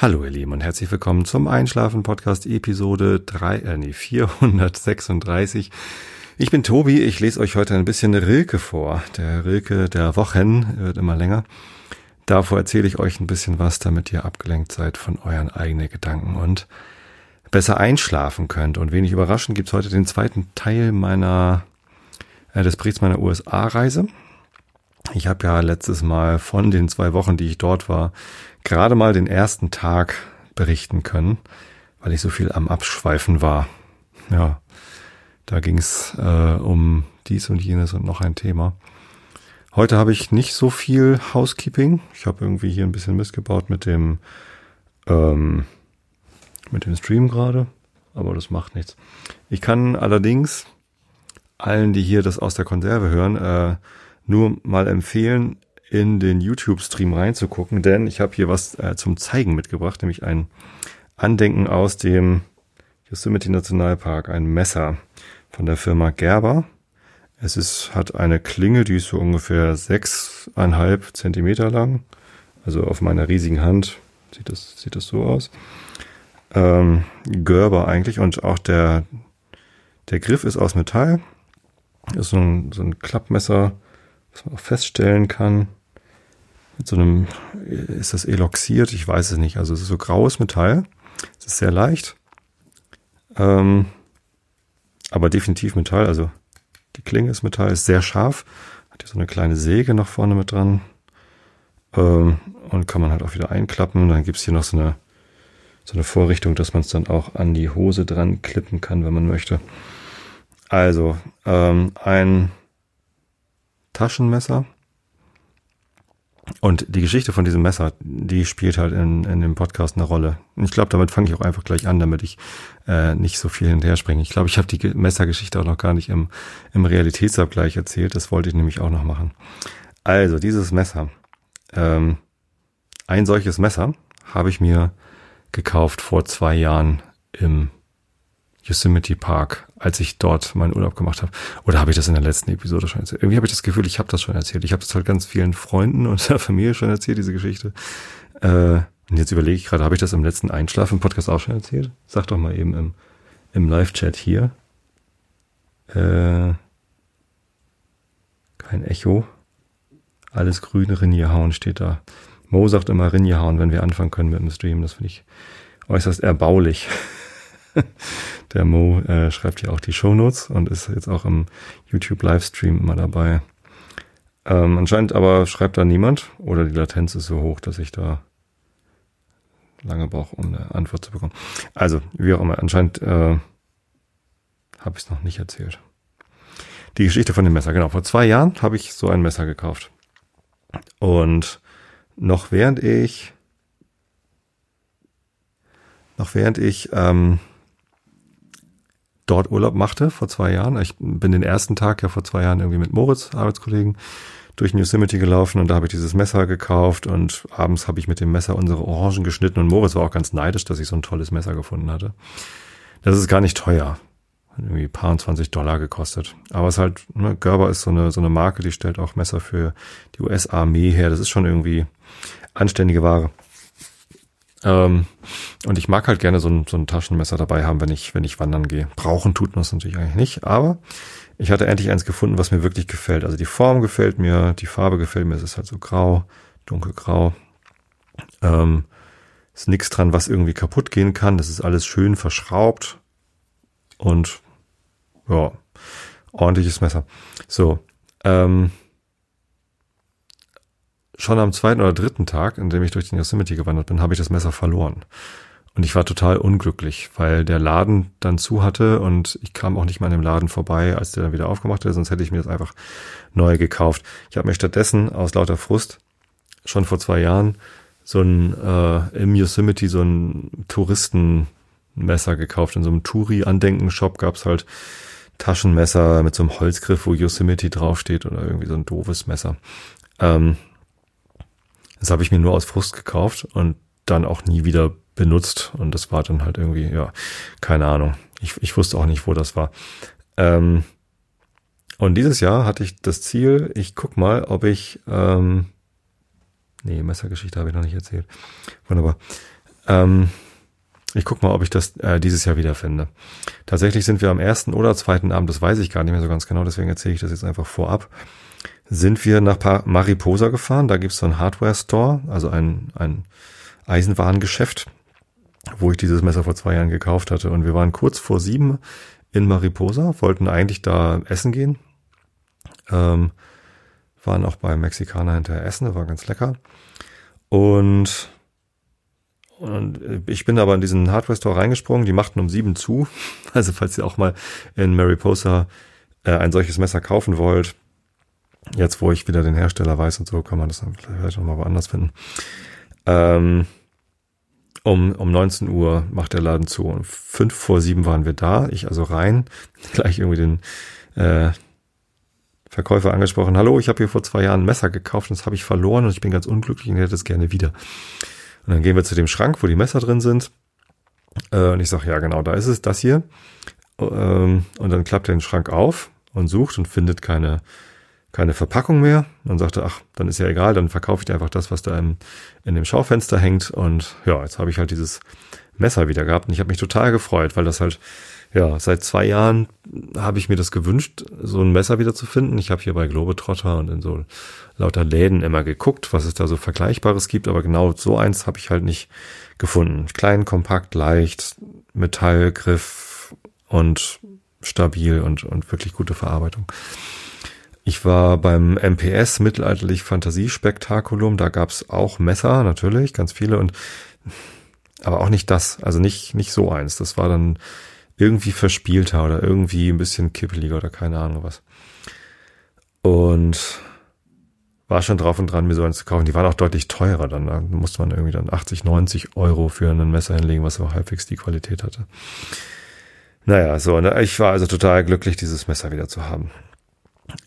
Hallo ihr Lieben und herzlich willkommen zum Einschlafen Podcast Episode 3, äh, nee, 436. Ich bin Tobi, ich lese euch heute ein bisschen Rilke vor. Der Rilke der Wochen wird immer länger. Davor erzähle ich euch ein bisschen was, damit ihr abgelenkt seid von euren eigenen Gedanken und besser einschlafen könnt. Und wenig überraschend gibt's heute den zweiten Teil meiner äh, des Berichts meiner USA-Reise. Ich habe ja letztes Mal von den zwei Wochen, die ich dort war, gerade mal den ersten Tag berichten können, weil ich so viel am Abschweifen war. Ja, da ging es äh, um dies und jenes und noch ein Thema. Heute habe ich nicht so viel Housekeeping. Ich habe irgendwie hier ein bisschen missgebaut mit dem ähm, mit dem Stream gerade, aber das macht nichts. Ich kann allerdings allen, die hier das aus der Konserve hören, äh, nur mal empfehlen, in den YouTube-Stream reinzugucken, denn ich habe hier was äh, zum Zeigen mitgebracht, nämlich ein Andenken aus dem Yosemite Nationalpark, ein Messer von der Firma Gerber. Es ist, hat eine Klinge, die ist so ungefähr sechseinhalb Zentimeter lang. Also auf meiner riesigen Hand sieht das, sieht das so aus. Ähm, Gerber eigentlich und auch der, der Griff ist aus Metall. Ist so ein, so ein Klappmesser, was man auch feststellen kann. Mit so einem, ist das eloxiert? Ich weiß es nicht. Also es ist so graues Metall. Es ist sehr leicht. Ähm, aber definitiv Metall. Also die Klinge ist Metall, ist sehr scharf. Hat hier so eine kleine Säge noch vorne mit dran. Ähm, und kann man halt auch wieder einklappen. Dann gibt's hier noch so eine, so eine Vorrichtung, dass man es dann auch an die Hose dran klippen kann, wenn man möchte. Also, ähm, ein Taschenmesser. Und die Geschichte von diesem Messer, die spielt halt in, in dem Podcast eine Rolle. Und ich glaube, damit fange ich auch einfach gleich an, damit ich äh, nicht so viel hinterher springe. Ich glaube, ich habe die Messergeschichte auch noch gar nicht im, im Realitätsabgleich erzählt. Das wollte ich nämlich auch noch machen. Also, dieses Messer. Ähm, ein solches Messer habe ich mir gekauft vor zwei Jahren im Yosemite Park, als ich dort meinen Urlaub gemacht habe. Oder habe ich das in der letzten Episode schon erzählt? Irgendwie habe ich das Gefühl, ich habe das schon erzählt. Ich habe das halt ganz vielen Freunden und der Familie schon erzählt, diese Geschichte. Äh, und jetzt überlege ich gerade, habe ich das im letzten Einschlafen-Podcast auch schon erzählt? Sag doch mal eben im, im Live-Chat hier. Äh, kein Echo. Alles grüne Rinjehauen steht da. Mo sagt immer Rinjehauen, wenn wir anfangen können mit dem Stream. Das finde ich äußerst erbaulich. Der Mo äh, schreibt ja auch die Shownotes und ist jetzt auch im YouTube Livestream immer dabei. Ähm, anscheinend aber schreibt da niemand oder die Latenz ist so hoch, dass ich da lange brauche, um eine Antwort zu bekommen. Also, wie auch immer, anscheinend äh, habe ich es noch nicht erzählt. Die Geschichte von dem Messer, genau. Vor zwei Jahren habe ich so ein Messer gekauft. Und noch während ich noch während ich ähm, dort Urlaub machte vor zwei Jahren. Ich bin den ersten Tag ja vor zwei Jahren irgendwie mit Moritz, Arbeitskollegen, durch Yosemite gelaufen und da habe ich dieses Messer gekauft und abends habe ich mit dem Messer unsere Orangen geschnitten und Moritz war auch ganz neidisch, dass ich so ein tolles Messer gefunden hatte. Das ist gar nicht teuer. Hat irgendwie paar und 20 Dollar gekostet. Aber es ist halt, ne, Gerber ist so eine, so eine Marke, die stellt auch Messer für die US-Armee her. Das ist schon irgendwie anständige Ware. Ähm, und ich mag halt gerne so ein, so ein Taschenmesser dabei haben, wenn ich, wenn ich wandern gehe. Brauchen tut man es natürlich eigentlich nicht, aber ich hatte endlich eins gefunden, was mir wirklich gefällt. Also die Form gefällt mir, die Farbe gefällt mir, es ist halt so grau, dunkelgrau. Ähm, ist nichts dran, was irgendwie kaputt gehen kann. Das ist alles schön verschraubt und ja, ordentliches Messer. So, ähm, schon am zweiten oder dritten Tag, in dem ich durch den Yosemite gewandert bin, habe ich das Messer verloren. Und ich war total unglücklich, weil der Laden dann zu hatte und ich kam auch nicht mal an dem Laden vorbei, als der dann wieder aufgemacht ist, sonst hätte ich mir das einfach neu gekauft. Ich habe mir stattdessen aus lauter Frust schon vor zwei Jahren so ein äh, im Yosemite so ein Touristenmesser gekauft. In so einem Touri-Andenken-Shop gab's halt Taschenmesser mit so einem Holzgriff, wo Yosemite draufsteht oder irgendwie so ein doofes Messer. Ähm, das habe ich mir nur aus Frust gekauft und dann auch nie wieder benutzt. Und das war dann halt irgendwie, ja, keine Ahnung. Ich, ich wusste auch nicht, wo das war. Ähm, und dieses Jahr hatte ich das Ziel, ich guck mal, ob ich, ähm, nee, Messergeschichte habe ich noch nicht erzählt. Wunderbar. Ähm, ich guck mal, ob ich das äh, dieses Jahr wiederfinde. Tatsächlich sind wir am ersten oder zweiten Abend, das weiß ich gar nicht mehr so ganz genau, deswegen erzähle ich das jetzt einfach vorab, sind wir nach Mariposa gefahren. Da gibt's so einen Hardware-Store, also ein, ein Eisenwarengeschäft, wo ich dieses Messer vor zwei Jahren gekauft hatte. Und wir waren kurz vor sieben in Mariposa, wollten eigentlich da essen gehen. Ähm, waren auch beim Mexikaner hinterher essen, das war ganz lecker. Und und ich bin aber in diesen Hardware-Store reingesprungen, die machten um sieben zu. Also falls ihr auch mal in Mariposa äh, ein solches Messer kaufen wollt, jetzt wo ich wieder den Hersteller weiß und so, kann man das dann vielleicht nochmal woanders finden. Ähm, um, um 19 Uhr macht der Laden zu. Und fünf vor sieben waren wir da. Ich also rein, gleich irgendwie den äh, Verkäufer angesprochen. Hallo, ich habe hier vor zwei Jahren ein Messer gekauft und das habe ich verloren und ich bin ganz unglücklich und hätte es gerne wieder. Und dann gehen wir zu dem Schrank, wo die Messer drin sind. Äh, und ich sage, ja genau, da ist es, das hier. Ähm, und dann klappt er den Schrank auf und sucht und findet keine, keine Verpackung mehr. Und sagte, ach, dann ist ja egal, dann verkaufe ich dir einfach das, was da im, in dem Schaufenster hängt. Und ja, jetzt habe ich halt dieses Messer wieder gehabt. Und ich habe mich total gefreut, weil das halt ja, seit zwei Jahren habe ich mir das gewünscht, so ein Messer wieder zu finden. Ich habe hier bei Globetrotter und in so lauter Läden immer geguckt, was es da so Vergleichbares gibt, aber genau so eins habe ich halt nicht gefunden. Klein, kompakt, leicht, Metallgriff und stabil und, und wirklich gute Verarbeitung. Ich war beim MPS Mittelalterlich Fantasiespektakulum, da gab's auch Messer, natürlich, ganz viele und aber auch nicht das, also nicht, nicht so eins. Das war dann irgendwie verspielter oder irgendwie ein bisschen kippeliger oder keine Ahnung was. Und war schon drauf und dran, mir so eins zu kaufen. Die waren auch deutlich teurer dann. Da musste man irgendwie dann 80, 90 Euro für ein Messer hinlegen, was aber halbwegs die Qualität hatte. Naja, so, ne? ich war also total glücklich, dieses Messer wieder zu haben.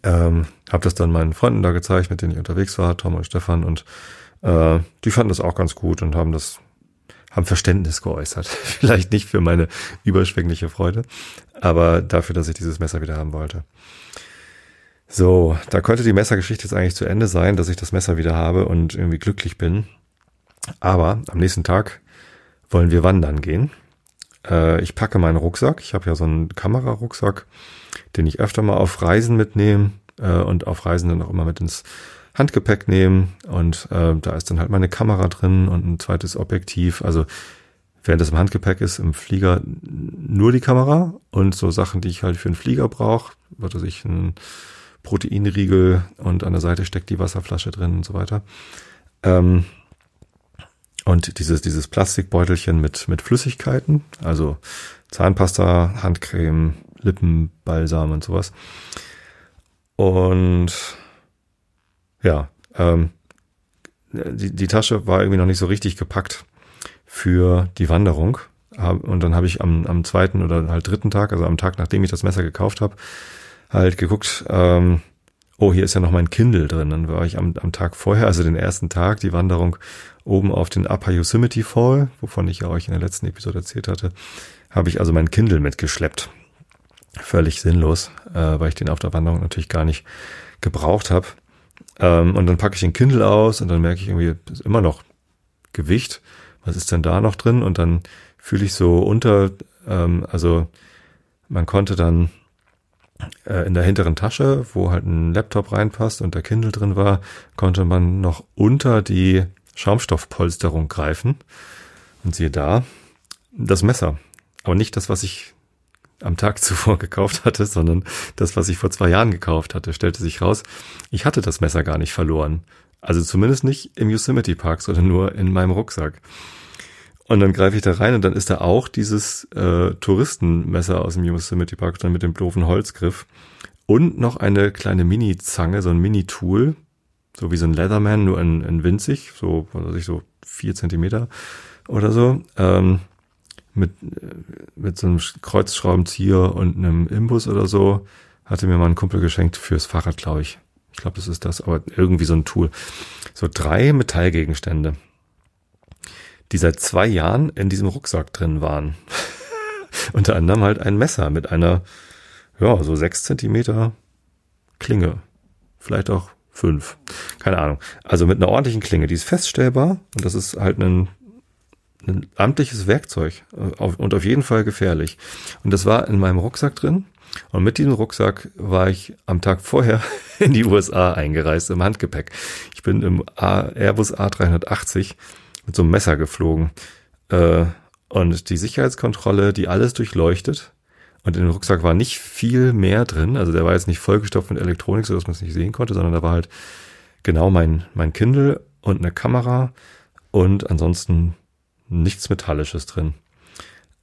Ähm, habe das dann meinen Freunden da gezeigt, mit denen ich unterwegs war, Tom und Stefan, und äh, die fanden das auch ganz gut und haben das haben Verständnis geäußert. Vielleicht nicht für meine überschwängliche Freude, aber dafür, dass ich dieses Messer wieder haben wollte. So, da könnte die Messergeschichte jetzt eigentlich zu Ende sein, dass ich das Messer wieder habe und irgendwie glücklich bin. Aber am nächsten Tag wollen wir wandern gehen. Äh, ich packe meinen Rucksack. Ich habe ja so einen Kamerarucksack, den ich öfter mal auf Reisen mitnehme äh, und auf Reisen dann auch immer mit ins Handgepäck nehmen und äh, da ist dann halt meine Kamera drin und ein zweites Objektiv. Also während das im Handgepäck ist, im Flieger nur die Kamera und so Sachen, die ich halt für einen Flieger brauche, was weiß ich, ein Proteinriegel und an der Seite steckt die Wasserflasche drin und so weiter. Ähm, und dieses, dieses Plastikbeutelchen mit, mit Flüssigkeiten, also Zahnpasta, Handcreme, Lippenbalsam und sowas. Und ja, ähm, die, die Tasche war irgendwie noch nicht so richtig gepackt für die Wanderung. Und dann habe ich am, am zweiten oder halt dritten Tag, also am Tag, nachdem ich das Messer gekauft habe, halt geguckt, ähm, oh, hier ist ja noch mein Kindle drin. Dann war ich am, am Tag vorher, also den ersten Tag, die Wanderung oben auf den Upper Yosemite Fall, wovon ich ja euch in der letzten Episode erzählt hatte, habe ich also mein Kindle mitgeschleppt. Völlig sinnlos, äh, weil ich den auf der Wanderung natürlich gar nicht gebraucht habe. Ähm, und dann packe ich den Kindle aus und dann merke ich irgendwie, ist immer noch Gewicht. Was ist denn da noch drin? Und dann fühle ich so unter, ähm, also man konnte dann äh, in der hinteren Tasche, wo halt ein Laptop reinpasst und der Kindle drin war, konnte man noch unter die Schaumstoffpolsterung greifen. Und siehe da, das Messer. Aber nicht das, was ich am Tag zuvor gekauft hatte, sondern das, was ich vor zwei Jahren gekauft hatte, stellte sich raus, ich hatte das Messer gar nicht verloren. Also zumindest nicht im Yosemite Park, sondern nur in meinem Rucksack. Und dann greife ich da rein und dann ist da auch dieses äh, Touristenmesser aus dem Yosemite Park dann mit dem doofen Holzgriff und noch eine kleine Mini-Zange, so ein Mini-Tool, so wie so ein Leatherman, nur in, in winzig, so, was weiß ich, so vier Zentimeter oder so. Ähm, mit, mit so einem Kreuzschraubenzieher und einem Imbus oder so. Hatte mir mal ein Kumpel geschenkt fürs Fahrrad, glaube ich. Ich glaube, das ist das, aber irgendwie so ein Tool. So drei Metallgegenstände, die seit zwei Jahren in diesem Rucksack drin waren. Unter anderem halt ein Messer mit einer, ja, so sechs Zentimeter Klinge. Vielleicht auch fünf. Keine Ahnung. Also mit einer ordentlichen Klinge. Die ist feststellbar und das ist halt ein ein amtliches Werkzeug äh, und auf jeden Fall gefährlich. Und das war in meinem Rucksack drin. Und mit diesem Rucksack war ich am Tag vorher in die USA eingereist im Handgepäck. Ich bin im Airbus A380 mit so einem Messer geflogen. Äh, und die Sicherheitskontrolle, die alles durchleuchtet. Und in dem Rucksack war nicht viel mehr drin. Also der war jetzt nicht vollgestopft mit Elektronik, sodass man es nicht sehen konnte, sondern da war halt genau mein, mein Kindle und eine Kamera und ansonsten nichts Metallisches drin.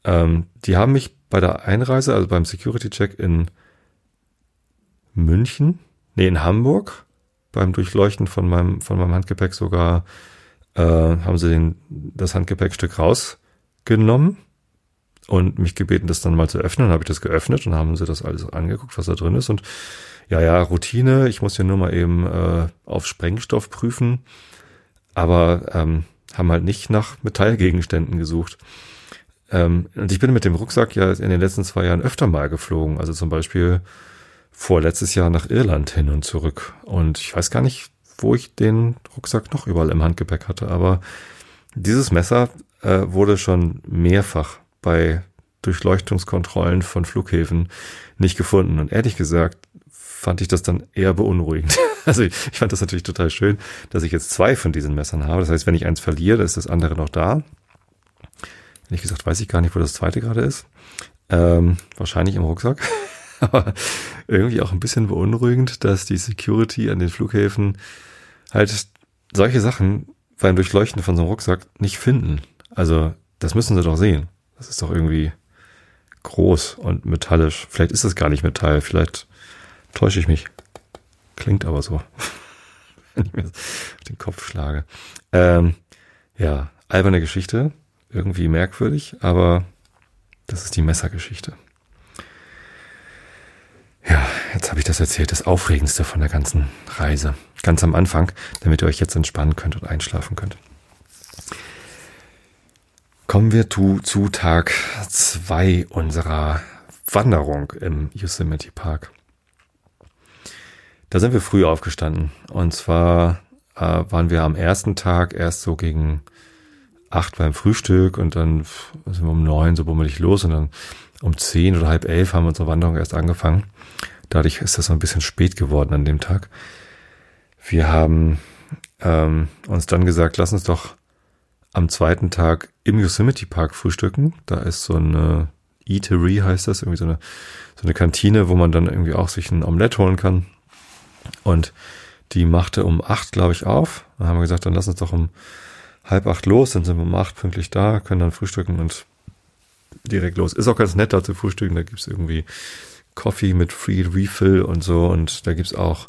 Ähm, die haben mich bei der Einreise, also beim Security-Check in München, nee, in Hamburg, beim Durchleuchten von meinem, von meinem Handgepäck sogar, äh, haben sie den, das Handgepäckstück rausgenommen und mich gebeten, das dann mal zu öffnen. Dann habe ich das geöffnet und haben sie das alles angeguckt, was da drin ist. Und ja, ja, Routine, ich muss ja nur mal eben äh, auf Sprengstoff prüfen, aber ähm, haben halt nicht nach Metallgegenständen gesucht. Ähm, und ich bin mit dem Rucksack ja in den letzten zwei Jahren öfter mal geflogen. Also zum Beispiel vorletztes Jahr nach Irland hin und zurück. Und ich weiß gar nicht, wo ich den Rucksack noch überall im Handgepäck hatte. Aber dieses Messer äh, wurde schon mehrfach bei Durchleuchtungskontrollen von Flughäfen nicht gefunden. Und ehrlich gesagt fand ich das dann eher beunruhigend. Also ich, ich fand das natürlich total schön, dass ich jetzt zwei von diesen Messern habe. Das heißt, wenn ich eins verliere, ist das andere noch da. Ehrlich gesagt weiß ich gar nicht, wo das zweite gerade ist. Ähm, wahrscheinlich im Rucksack. Aber irgendwie auch ein bisschen beunruhigend, dass die Security an den Flughäfen halt solche Sachen beim Durchleuchten von so einem Rucksack nicht finden. Also das müssen sie doch sehen. Das ist doch irgendwie groß und metallisch. Vielleicht ist es gar nicht Metall, vielleicht täusche ich mich. Klingt aber so, wenn ich mir auf den Kopf schlage. Ähm, ja, alberne Geschichte, irgendwie merkwürdig, aber das ist die Messergeschichte. Ja, jetzt habe ich das erzählt, das Aufregendste von der ganzen Reise. Ganz am Anfang, damit ihr euch jetzt entspannen könnt und einschlafen könnt. Kommen wir zu, zu Tag zwei unserer Wanderung im Yosemite Park. Da sind wir früh aufgestanden. Und zwar äh, waren wir am ersten Tag erst so gegen acht beim Frühstück und dann sind wir um neun so bummelig los und dann um zehn oder halb elf haben wir unsere Wanderung erst angefangen. Dadurch ist das so ein bisschen spät geworden an dem Tag. Wir haben ähm, uns dann gesagt, lass uns doch am zweiten Tag im Yosemite Park frühstücken. Da ist so eine Eatery heißt das, irgendwie so eine, so eine Kantine, wo man dann irgendwie auch sich ein Omelette holen kann. Und die machte um acht, glaube ich, auf. Dann haben wir gesagt, dann lass uns doch um halb acht los, dann sind wir um acht pünktlich da, können dann frühstücken und direkt los. Ist auch ganz nett da zu frühstücken, da gibt's irgendwie Coffee mit Free Refill und so und da gibt's auch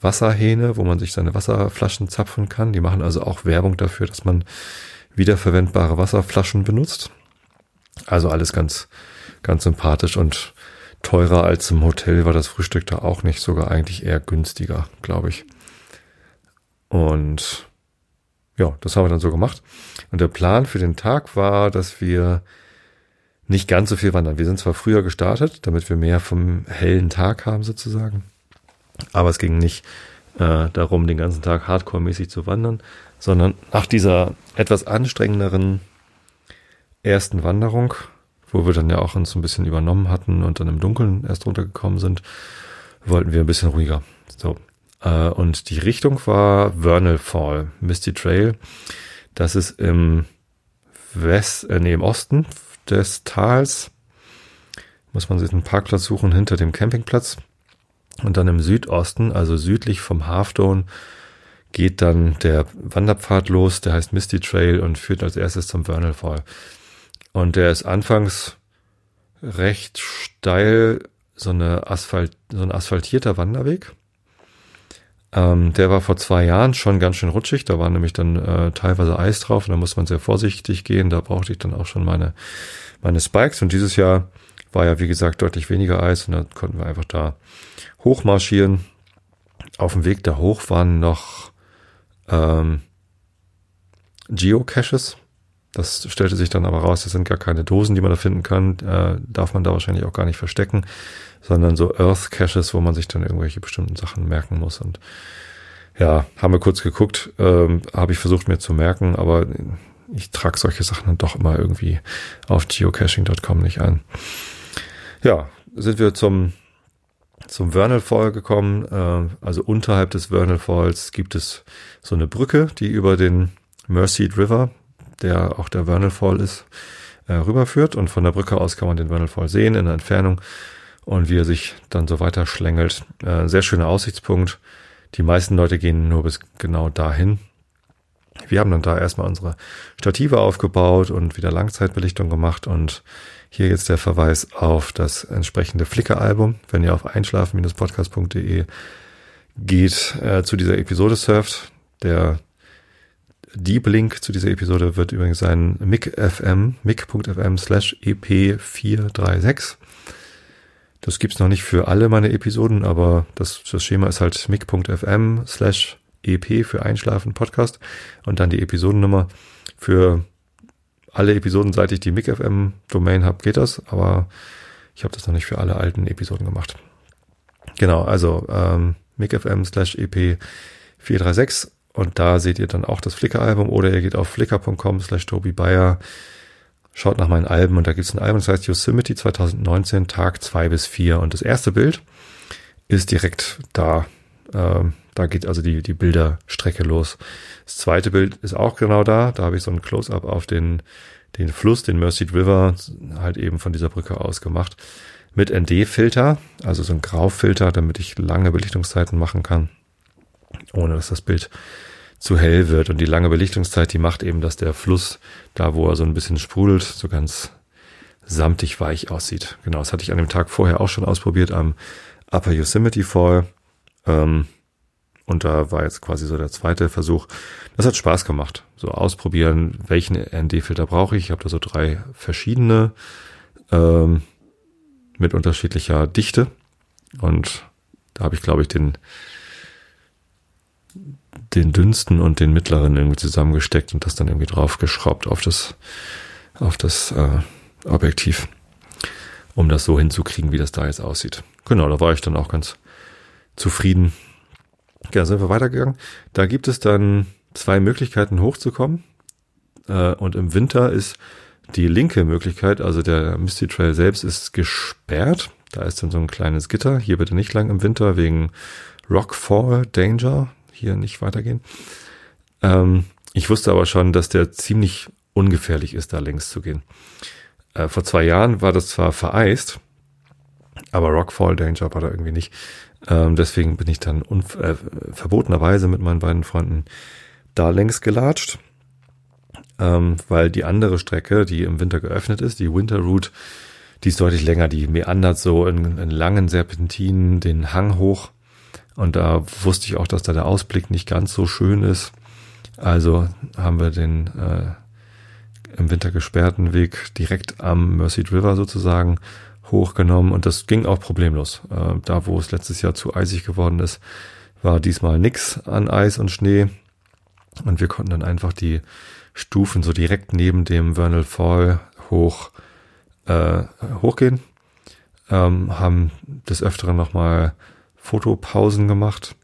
Wasserhähne, wo man sich seine Wasserflaschen zapfen kann. Die machen also auch Werbung dafür, dass man wiederverwendbare Wasserflaschen benutzt. Also alles ganz, ganz sympathisch und teurer als im Hotel war das Frühstück da auch nicht, sogar eigentlich eher günstiger, glaube ich. Und ja, das haben wir dann so gemacht. Und der Plan für den Tag war, dass wir nicht ganz so viel wandern. Wir sind zwar früher gestartet, damit wir mehr vom hellen Tag haben sozusagen. Aber es ging nicht äh, darum, den ganzen Tag hardcore-mäßig zu wandern, sondern nach dieser etwas anstrengenderen ersten Wanderung, wo wir dann ja auch uns ein bisschen übernommen hatten und dann im Dunkeln erst runtergekommen sind, wollten wir ein bisschen ruhiger. So. Äh, und die Richtung war Vernal Fall, Misty Trail. Das ist im West, äh, nee, im Osten des Tals. Muss man sich einen Parkplatz suchen hinter dem Campingplatz. Und dann im Südosten, also südlich vom Halfdome, geht dann der Wanderpfad los, der heißt Misty Trail und führt als erstes zum Vernal Fall. Und der ist anfangs recht steil, so eine Asphalt, so ein asphaltierter Wanderweg. Ähm, der war vor zwei Jahren schon ganz schön rutschig. Da war nämlich dann äh, teilweise Eis drauf und da muss man sehr vorsichtig gehen. Da brauchte ich dann auch schon meine, meine Spikes. Und dieses Jahr war ja, wie gesagt, deutlich weniger Eis und dann konnten wir einfach da hochmarschieren. Auf dem Weg da hoch waren noch ähm, Geocaches. Das stellte sich dann aber raus, das sind gar keine Dosen, die man da finden kann. Äh, darf man da wahrscheinlich auch gar nicht verstecken, sondern so Earth Caches, wo man sich dann irgendwelche bestimmten Sachen merken muss. Und ja, haben wir kurz geguckt, ähm, habe ich versucht mir zu merken, aber ich trage solche Sachen dann doch immer irgendwie auf geocaching.com nicht ein. Ja, sind wir zum, zum Vernal Fall gekommen. Äh, also unterhalb des Vernal Falls gibt es so eine Brücke, die über den Merced River, der auch der Vernal Fall ist, äh, rüberführt. Und von der Brücke aus kann man den Vernal Fall sehen in der Entfernung und wie er sich dann so weiter schlängelt. Äh, sehr schöner Aussichtspunkt. Die meisten Leute gehen nur bis genau dahin. Wir haben dann da erstmal unsere Stative aufgebaut und wieder Langzeitbelichtung gemacht und hier jetzt der Verweis auf das entsprechende Flickr-Album. Wenn ihr auf einschlafen-podcast.de geht, äh, zu dieser Episode surft, der Deep Link zu dieser Episode wird übrigens sein mic.fm, mic.fm slash ep436. Das gibt's noch nicht für alle meine Episoden, aber das, das Schema ist halt mic.fm slash EP für Einschlafen Podcast und dann die Episodennummer. Für alle Episoden, seit ich die MicFM Domain habe, geht das, aber ich habe das noch nicht für alle alten Episoden gemacht. Genau, also ähm, MicFM slash EP 436 und da seht ihr dann auch das Flickr-Album oder ihr geht auf flickr.com slash Tobi Bayer, schaut nach meinen Alben und da gibt es ein Album, das heißt Yosemite 2019, Tag 2 bis 4 und das erste Bild ist direkt da. Ähm, da geht also die, die Bilderstrecke los. Das zweite Bild ist auch genau da. Da habe ich so ein Close-up auf den, den Fluss, den Merced River, halt eben von dieser Brücke aus gemacht. Mit ND-Filter, also so ein Graufilter, damit ich lange Belichtungszeiten machen kann, ohne dass das Bild zu hell wird. Und die lange Belichtungszeit, die macht eben, dass der Fluss, da wo er so ein bisschen sprudelt, so ganz samtig weich aussieht. Genau, das hatte ich an dem Tag vorher auch schon ausprobiert am Upper Yosemite Fall. Ähm, und da war jetzt quasi so der zweite Versuch. Das hat Spaß gemacht. So ausprobieren, welchen ND-Filter brauche ich. Ich habe da so drei verschiedene ähm, mit unterschiedlicher Dichte. Und da habe ich, glaube ich, den, den dünnsten und den mittleren irgendwie zusammengesteckt und das dann irgendwie draufgeschraubt auf das, auf das äh, Objektiv, um das so hinzukriegen, wie das da jetzt aussieht. Genau, da war ich dann auch ganz zufrieden ja, sind wir weitergegangen. Da gibt es dann zwei Möglichkeiten hochzukommen. Äh, und im Winter ist die linke Möglichkeit, also der Misty Trail selbst ist gesperrt. Da ist dann so ein kleines Gitter. Hier bitte nicht lang im Winter wegen Rockfall Danger. Hier nicht weitergehen. Ähm, ich wusste aber schon, dass der ziemlich ungefährlich ist, da längs zu gehen. Äh, vor zwei Jahren war das zwar vereist, aber Rockfall Danger war da irgendwie nicht. Ähm, deswegen bin ich dann äh, verbotenerweise mit meinen beiden Freunden da längs gelatscht, ähm, weil die andere Strecke, die im Winter geöffnet ist, die Winter Route, die ist deutlich länger, die meandert so in, in langen Serpentinen den Hang hoch. Und da wusste ich auch, dass da der Ausblick nicht ganz so schön ist. Also haben wir den äh, im Winter gesperrten Weg direkt am Merced River sozusagen hochgenommen und das ging auch problemlos. Äh, da, wo es letztes Jahr zu eisig geworden ist, war diesmal nix an Eis und Schnee und wir konnten dann einfach die Stufen so direkt neben dem Vernal Fall hoch äh, hochgehen, ähm, haben des Öfteren nochmal Fotopausen gemacht,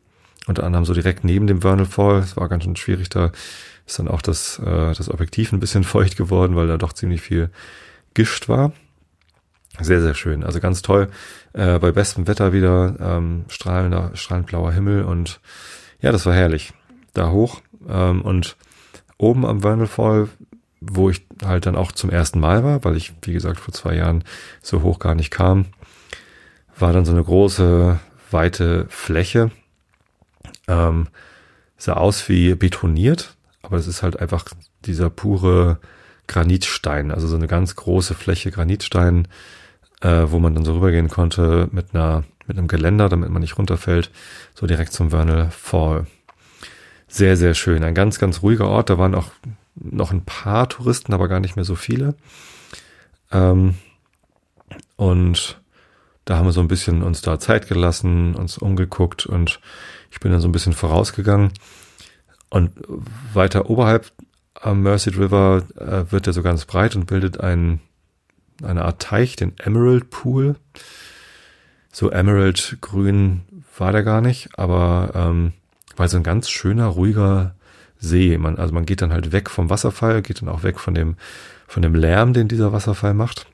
unter anderem so direkt neben dem Vernal Fall. Es war ganz schön schwierig, da ist dann auch das, äh, das Objektiv ein bisschen feucht geworden, weil da doch ziemlich viel Gischt war. Sehr, sehr schön. Also ganz toll. Äh, bei bestem Wetter wieder ähm, strahlender, strahlend blauer Himmel und ja, das war herrlich. Da hoch ähm, und oben am Vernal Fall, wo ich halt dann auch zum ersten Mal war, weil ich, wie gesagt, vor zwei Jahren so hoch gar nicht kam, war dann so eine große, weite Fläche. Ähm, sah aus wie betoniert, aber es ist halt einfach dieser pure Granitstein, also so eine ganz große Fläche Granitstein, äh, wo man dann so rübergehen konnte mit einer mit einem Geländer, damit man nicht runterfällt, so direkt zum Vernal Fall. Sehr, sehr schön. Ein ganz, ganz ruhiger Ort. Da waren auch noch ein paar Touristen, aber gar nicht mehr so viele. Ähm, und da haben wir so ein bisschen uns da Zeit gelassen, uns umgeguckt und ich bin dann so ein bisschen vorausgegangen. Und weiter oberhalb am Merced River äh, wird er so ganz breit und bildet einen eine Art Teich, den Emerald Pool. So Emerald grün war der gar nicht, aber ähm, war so ein ganz schöner, ruhiger See. Man, also man geht dann halt weg vom Wasserfall, geht dann auch weg von dem, von dem Lärm, den dieser Wasserfall macht.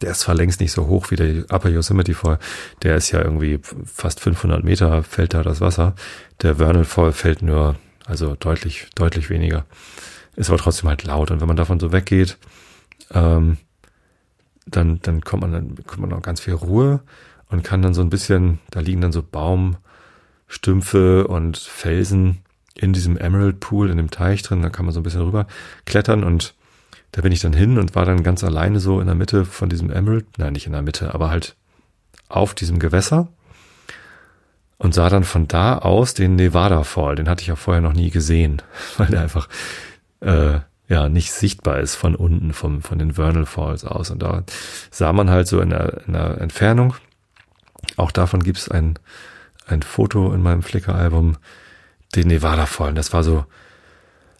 Der ist zwar längst nicht so hoch wie der Upper Yosemite Fall. Der ist ja irgendwie fast 500 Meter fällt da das Wasser. Der Vernal Fall fällt nur, also deutlich, deutlich weniger. Ist aber trotzdem halt laut. Und wenn man davon so weggeht, ähm, dann, dann kommt man, dann kommt man noch ganz viel Ruhe und kann dann so ein bisschen, da liegen dann so Baumstümpfe und Felsen in diesem Emerald Pool, in dem Teich drin, da kann man so ein bisschen rüber klettern und da bin ich dann hin und war dann ganz alleine so in der Mitte von diesem Emerald, nein, nicht in der Mitte, aber halt auf diesem Gewässer und sah dann von da aus den Nevada Fall. Den hatte ich ja vorher noch nie gesehen, weil der einfach äh, ja nicht sichtbar ist von unten vom von den Vernal Falls aus. Und da sah man halt so in der, in der Entfernung. Auch davon gibt's ein ein Foto in meinem Flickr-Album, den Nevada Fall. Und das war so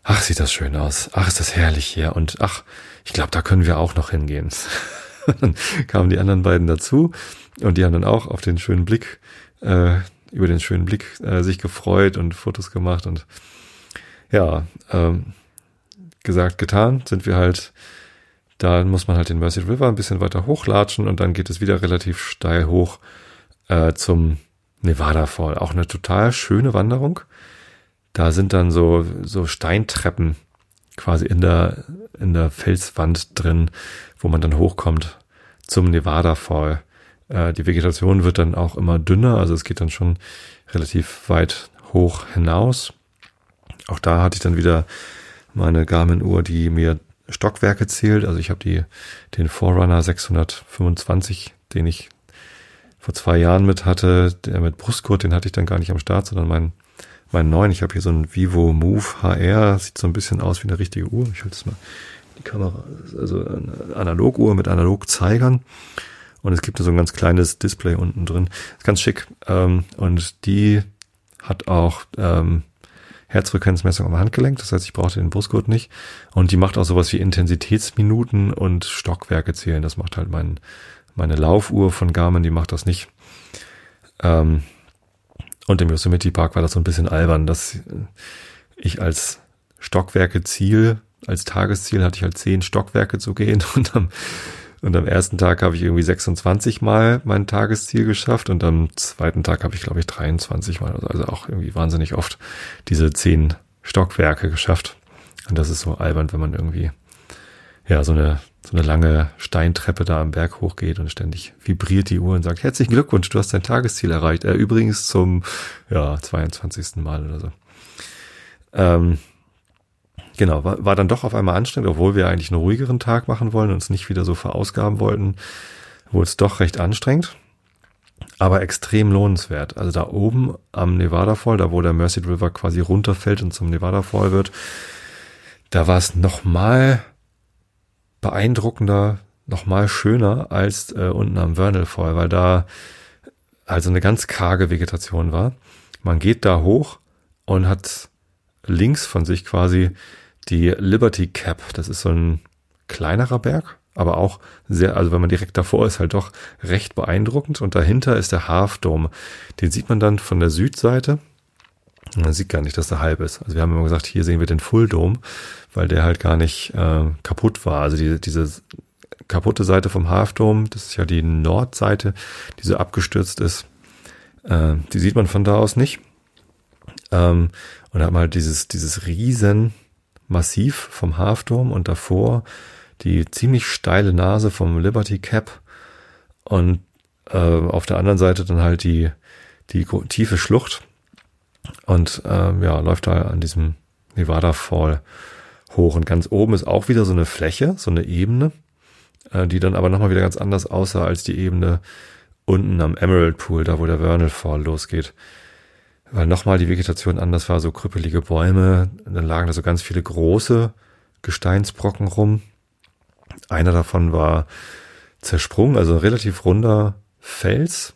ach, sieht das schön aus, ach, ist das herrlich hier und ach, ich glaube, da können wir auch noch hingehen. dann kamen die anderen beiden dazu und die haben dann auch auf den schönen Blick, äh, über den schönen Blick äh, sich gefreut und Fotos gemacht und ja, ähm, gesagt, getan, sind wir halt, da muss man halt den Mercy River ein bisschen weiter hochlatschen und dann geht es wieder relativ steil hoch äh, zum Nevada Fall. Auch eine total schöne Wanderung. Da sind dann so, so Steintreppen quasi in der, in der Felswand drin, wo man dann hochkommt zum Nevada Fall. Äh, die Vegetation wird dann auch immer dünner, also es geht dann schon relativ weit hoch hinaus. Auch da hatte ich dann wieder meine Garmin-Uhr, die mir Stockwerke zählt. Also ich habe die den Forerunner 625, den ich vor zwei Jahren mit hatte, der mit Brustgurt, den hatte ich dann gar nicht am Start, sondern mein meinen neuen. Ich habe hier so ein Vivo Move HR, sieht so ein bisschen aus wie eine richtige Uhr. Ich halte es mal die Kamera, also eine Analoguhr mit Analogzeigern. Und es gibt so ein ganz kleines Display unten drin. Ist ganz schick. Ähm, und die hat auch ähm, Herzfrequenzmessung am Handgelenk. Das heißt, ich brauchte den Brustgurt nicht. Und die macht auch sowas wie Intensitätsminuten und Stockwerke zählen. Das macht halt mein, meine Laufuhr von Garmin, die macht das nicht. Ähm, und im Yosemite Park war das so ein bisschen albern, dass ich als Stockwerke Ziel, als Tagesziel hatte ich halt zehn Stockwerke zu gehen und am, und am ersten Tag habe ich irgendwie 26 Mal mein Tagesziel geschafft und am zweiten Tag habe ich glaube ich 23 Mal, also auch irgendwie wahnsinnig oft diese zehn Stockwerke geschafft. Und das ist so albern, wenn man irgendwie ja, so eine, so eine lange Steintreppe da am Berg hochgeht und ständig vibriert die Uhr und sagt, herzlichen Glückwunsch, du hast dein Tagesziel erreicht. Äh, übrigens zum, ja, 22. Mal oder so. Ähm, genau, war, war dann doch auf einmal anstrengend, obwohl wir eigentlich einen ruhigeren Tag machen wollen und uns nicht wieder so verausgaben wollten, wurde es doch recht anstrengend. Aber extrem lohnenswert. Also da oben am Nevada Fall, da wo der Mercy River quasi runterfällt und zum Nevada Fall wird, da war es nochmal beeindruckender, nochmal schöner als äh, unten am Vernal weil da also eine ganz karge Vegetation war. Man geht da hoch und hat links von sich quasi die Liberty Cap. Das ist so ein kleinerer Berg, aber auch sehr, also wenn man direkt davor ist, halt doch recht beeindruckend. Und dahinter ist der Half Dome. Den sieht man dann von der Südseite. Man sieht gar nicht, dass der halb ist. Also wir haben immer gesagt, hier sehen wir den Full Dome weil der halt gar nicht äh, kaputt war. Also die, diese kaputte Seite vom Halfdome, das ist ja die Nordseite, die so abgestürzt ist, äh, die sieht man von da aus nicht. Ähm, und da hat man halt dieses, dieses riesen Massiv vom Halfdome und davor die ziemlich steile Nase vom Liberty Cap und äh, auf der anderen Seite dann halt die, die tiefe Schlucht und äh, ja, läuft da an diesem Nevada Fall hoch. Und ganz oben ist auch wieder so eine Fläche, so eine Ebene, äh, die dann aber nochmal wieder ganz anders aussah als die Ebene unten am Emerald Pool, da wo der Vernal Fall losgeht. Weil nochmal die Vegetation anders war, so krüppelige Bäume, dann lagen da so ganz viele große Gesteinsbrocken rum. Einer davon war zersprungen, also relativ runder Fels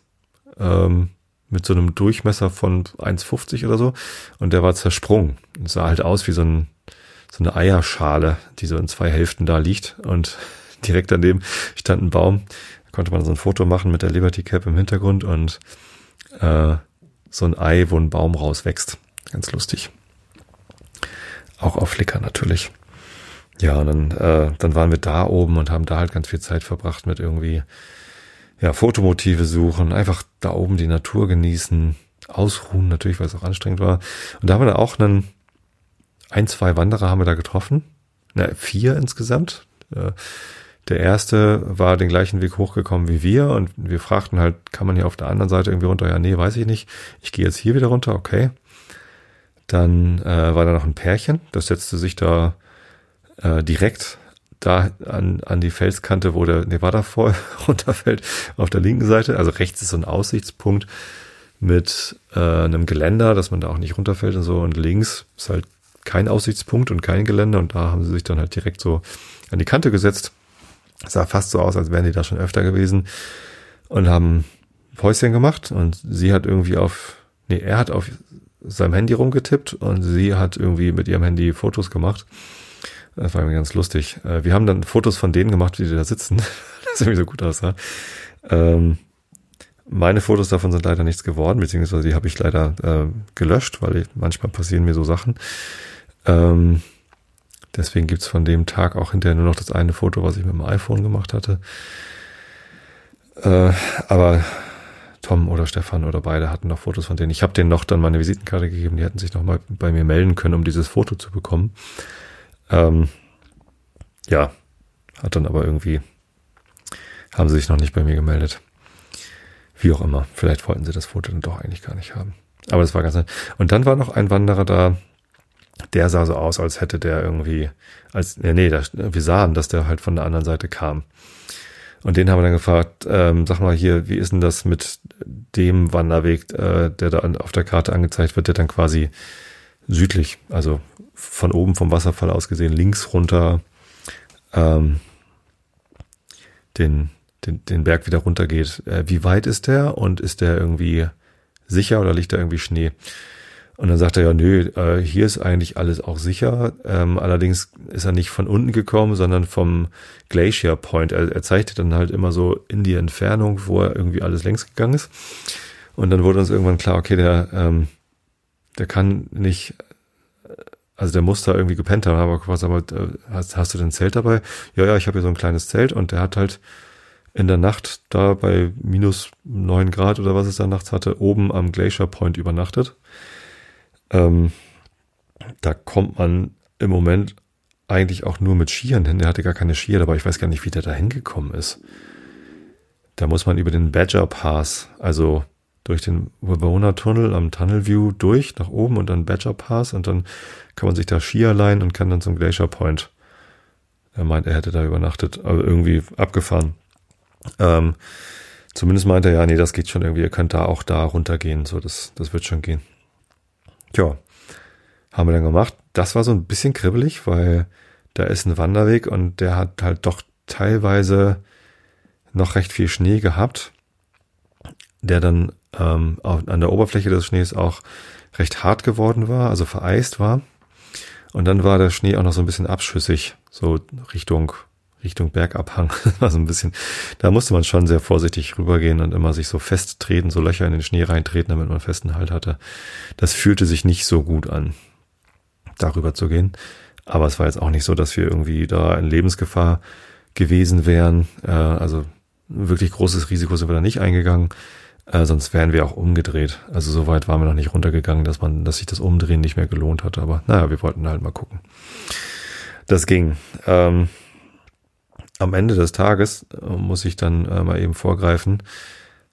ähm, mit so einem Durchmesser von 1,50 oder so. Und der war zersprungen. Sah halt aus wie so ein so eine Eierschale, die so in zwei Hälften da liegt und direkt daneben stand ein Baum. Da konnte man so ein Foto machen mit der Liberty Cap im Hintergrund und äh, so ein Ei, wo ein Baum rauswächst. Ganz lustig. auch auf Flickr natürlich. Ja, und dann, äh, dann waren wir da oben und haben da halt ganz viel Zeit verbracht mit irgendwie, ja, Fotomotive suchen, einfach da oben die Natur genießen, ausruhen natürlich, weil es auch anstrengend war. Und da haben wir da auch einen, ein, zwei Wanderer haben wir da getroffen. Na, vier insgesamt. Äh, der erste war den gleichen Weg hochgekommen wie wir und wir fragten halt, kann man hier auf der anderen Seite irgendwie runter? Ja, nee, weiß ich nicht. Ich gehe jetzt hier wieder runter, okay. Dann äh, war da noch ein Pärchen, das setzte sich da äh, direkt da an, an die Felskante, wo der Nevada voll runterfällt, auf der linken Seite. Also rechts ist so ein Aussichtspunkt mit äh, einem Geländer, dass man da auch nicht runterfällt und so. Und links ist halt kein Aussichtspunkt und kein Geländer. Und da haben sie sich dann halt direkt so an die Kante gesetzt. Sah fast so aus, als wären die da schon öfter gewesen und haben Päuschen gemacht. Und sie hat irgendwie auf, nee, er hat auf seinem Handy rumgetippt und sie hat irgendwie mit ihrem Handy Fotos gemacht. Das war irgendwie ganz lustig. Äh, wir haben dann Fotos von denen gemacht, wie die da sitzen. das irgendwie so gut aussah. Ähm, meine Fotos davon sind leider nichts geworden, beziehungsweise die habe ich leider äh, gelöscht, weil ich, manchmal passieren mir so Sachen. Ähm, deswegen gibt's von dem Tag auch hinterher nur noch das eine Foto, was ich mit dem iPhone gemacht hatte. Äh, aber Tom oder Stefan oder beide hatten noch Fotos von denen. Ich habe denen noch dann meine Visitenkarte gegeben, die hätten sich noch mal bei mir melden können, um dieses Foto zu bekommen. Ähm, ja, hat dann aber irgendwie, haben sie sich noch nicht bei mir gemeldet. Wie auch immer. Vielleicht wollten sie das Foto dann doch eigentlich gar nicht haben. Aber das war ganz nett. Und dann war noch ein Wanderer da, der sah so aus, als hätte der irgendwie, als, nee, nee, das, wir sahen, dass der halt von der anderen Seite kam. Und den haben wir dann gefragt, ähm, sag mal hier, wie ist denn das mit dem Wanderweg, äh, der da auf der Karte angezeigt wird, der dann quasi südlich, also von oben vom Wasserfall aus gesehen, links runter ähm, den, den, den Berg wieder runtergeht. Äh, wie weit ist der und ist der irgendwie sicher oder liegt da irgendwie Schnee? Und dann sagt er ja, nö, äh, hier ist eigentlich alles auch sicher. Ähm, allerdings ist er nicht von unten gekommen, sondern vom Glacier Point. Er, zeigte dann halt immer so in die Entfernung, wo er irgendwie alles längs gegangen ist. Und dann wurde uns irgendwann klar, okay, der, ähm, der kann nicht, also der muss da irgendwie gepennt haben, aber was aber äh, hast, hast du denn ein Zelt dabei? Ja, ja, ich habe hier so ein kleines Zelt und der hat halt in der Nacht da bei minus neun Grad oder was es da nachts hatte, oben am Glacier Point übernachtet. Ähm, da kommt man im Moment eigentlich auch nur mit Skiern hin. Der hatte gar keine Skier dabei. Ich weiß gar nicht, wie der da hingekommen ist. Da muss man über den Badger Pass, also durch den Wavona Tunnel am Tunnel View durch nach oben und dann Badger Pass und dann kann man sich da Skier leihen und kann dann zum Glacier Point. Er meint, er hätte da übernachtet, aber irgendwie abgefahren. Ähm, zumindest meint er, ja, nee, das geht schon irgendwie. Ihr könnt da auch da runtergehen. So, das, das wird schon gehen. Tja, haben wir dann gemacht. Das war so ein bisschen kribbelig, weil da ist ein Wanderweg und der hat halt doch teilweise noch recht viel Schnee gehabt, der dann ähm, an der Oberfläche des Schnees auch recht hart geworden war, also vereist war. Und dann war der Schnee auch noch so ein bisschen abschüssig, so Richtung Richtung Bergabhang. war so ein bisschen, da musste man schon sehr vorsichtig rübergehen und immer sich so festtreten, so Löcher in den Schnee reintreten, damit man festen Halt hatte. Das fühlte sich nicht so gut an, darüber zu gehen. Aber es war jetzt auch nicht so, dass wir irgendwie da in Lebensgefahr gewesen wären. Äh, also wirklich großes Risiko sind wir da nicht eingegangen. Äh, sonst wären wir auch umgedreht. Also so weit waren wir noch nicht runtergegangen, dass man, dass sich das Umdrehen nicht mehr gelohnt hat. Aber naja, wir wollten halt mal gucken. Das ging. Ähm, am Ende des Tages, äh, muss ich dann äh, mal eben vorgreifen,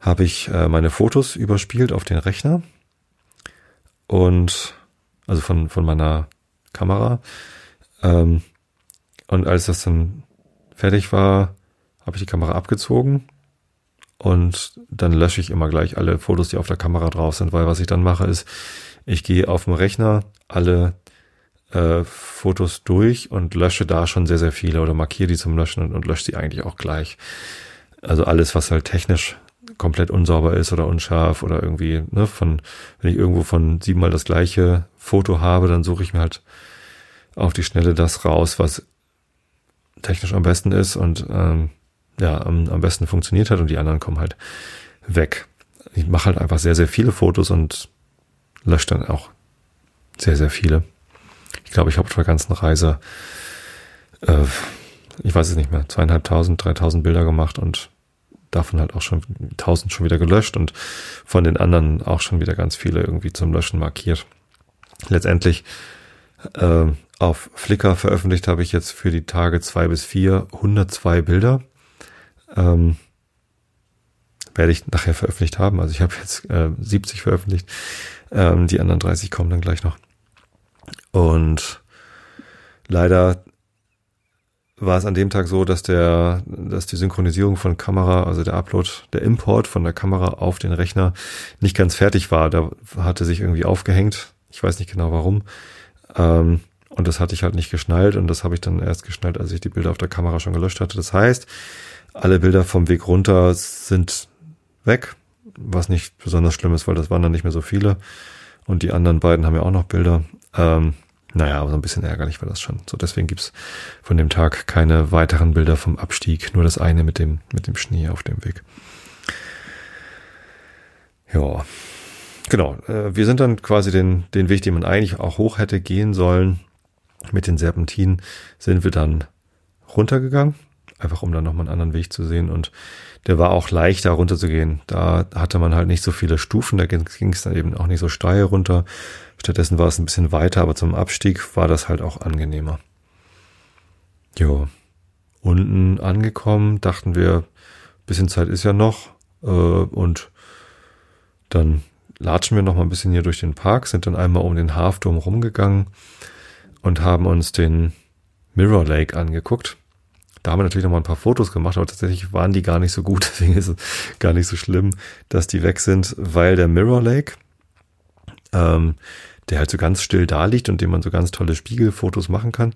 habe ich äh, meine Fotos überspielt auf den Rechner und also von, von meiner Kamera. Ähm, und als das dann fertig war, habe ich die Kamera abgezogen und dann lösche ich immer gleich alle Fotos, die auf der Kamera drauf sind, weil was ich dann mache ist, ich gehe auf dem Rechner alle äh, Fotos durch und lösche da schon sehr, sehr viele oder markiere die zum Löschen und, und lösche sie eigentlich auch gleich. Also alles, was halt technisch komplett unsauber ist oder unscharf oder irgendwie, ne, von, wenn ich irgendwo von siebenmal das gleiche Foto habe, dann suche ich mir halt auf die Schnelle das raus, was technisch am besten ist und ähm, ja, am, am besten funktioniert hat und die anderen kommen halt weg. Ich mache halt einfach sehr, sehr viele Fotos und lösche dann auch sehr, sehr viele glaube, ich habe auf der ganzen Reise, äh, ich weiß es nicht mehr, zweieinhalbtausend, dreitausend Bilder gemacht und davon halt auch schon tausend schon wieder gelöscht und von den anderen auch schon wieder ganz viele irgendwie zum Löschen markiert. Letztendlich äh, auf Flickr veröffentlicht habe ich jetzt für die Tage zwei bis vier 102 Bilder. Ähm, werde ich nachher veröffentlicht haben. Also ich habe jetzt äh, 70 veröffentlicht. Ähm, die anderen 30 kommen dann gleich noch. Und leider war es an dem Tag so, dass der, dass die Synchronisierung von Kamera, also der Upload, der Import von der Kamera auf den Rechner nicht ganz fertig war. Da hatte sich irgendwie aufgehängt. Ich weiß nicht genau warum. Ähm, und das hatte ich halt nicht geschnallt und das habe ich dann erst geschnallt, als ich die Bilder auf der Kamera schon gelöscht hatte. Das heißt, alle Bilder vom Weg runter sind weg, was nicht besonders schlimm ist, weil das waren dann nicht mehr so viele. Und die anderen beiden haben ja auch noch Bilder. Ähm, naja, aber so ein bisschen ärgerlich war das schon. So, deswegen gibt's von dem Tag keine weiteren Bilder vom Abstieg, nur das eine mit dem, mit dem Schnee auf dem Weg. Ja, genau. Äh, wir sind dann quasi den, den Weg, den man eigentlich auch hoch hätte gehen sollen, mit den Serpentinen, sind wir dann runtergegangen, einfach um dann nochmal einen anderen Weg zu sehen. Und der war auch leichter runterzugehen. Da hatte man halt nicht so viele Stufen, da ging es dann eben auch nicht so steil runter. Stattdessen war es ein bisschen weiter, aber zum Abstieg war das halt auch angenehmer. Jo. Unten angekommen, dachten wir, bisschen Zeit ist ja noch, äh, und dann latschen wir noch mal ein bisschen hier durch den Park, sind dann einmal um den Hafturm rumgegangen und haben uns den Mirror Lake angeguckt. Da haben wir natürlich noch mal ein paar Fotos gemacht, aber tatsächlich waren die gar nicht so gut. Deswegen ist es gar nicht so schlimm, dass die weg sind, weil der Mirror Lake, ähm, der halt so ganz still da liegt und dem man so ganz tolle Spiegelfotos machen kann,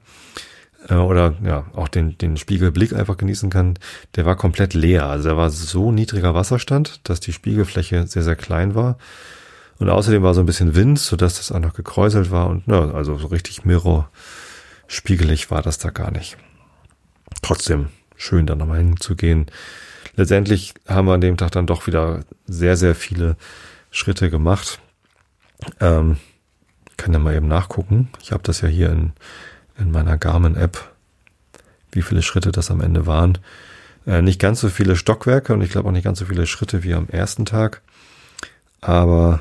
äh, oder ja, auch den, den Spiegelblick einfach genießen kann, der war komplett leer. Also da war so niedriger Wasserstand, dass die Spiegelfläche sehr, sehr klein war. Und außerdem war so ein bisschen Wind, sodass das auch noch gekräuselt war und na, also so richtig Mirror spiegelig war das da gar nicht. Trotzdem schön, da nochmal hinzugehen. Letztendlich haben wir an dem Tag dann doch wieder sehr, sehr viele Schritte gemacht. Ähm, kann ja mal eben nachgucken. Ich habe das ja hier in, in meiner Garmin-App, wie viele Schritte das am Ende waren. Äh, nicht ganz so viele Stockwerke und ich glaube auch nicht ganz so viele Schritte wie am ersten Tag. Aber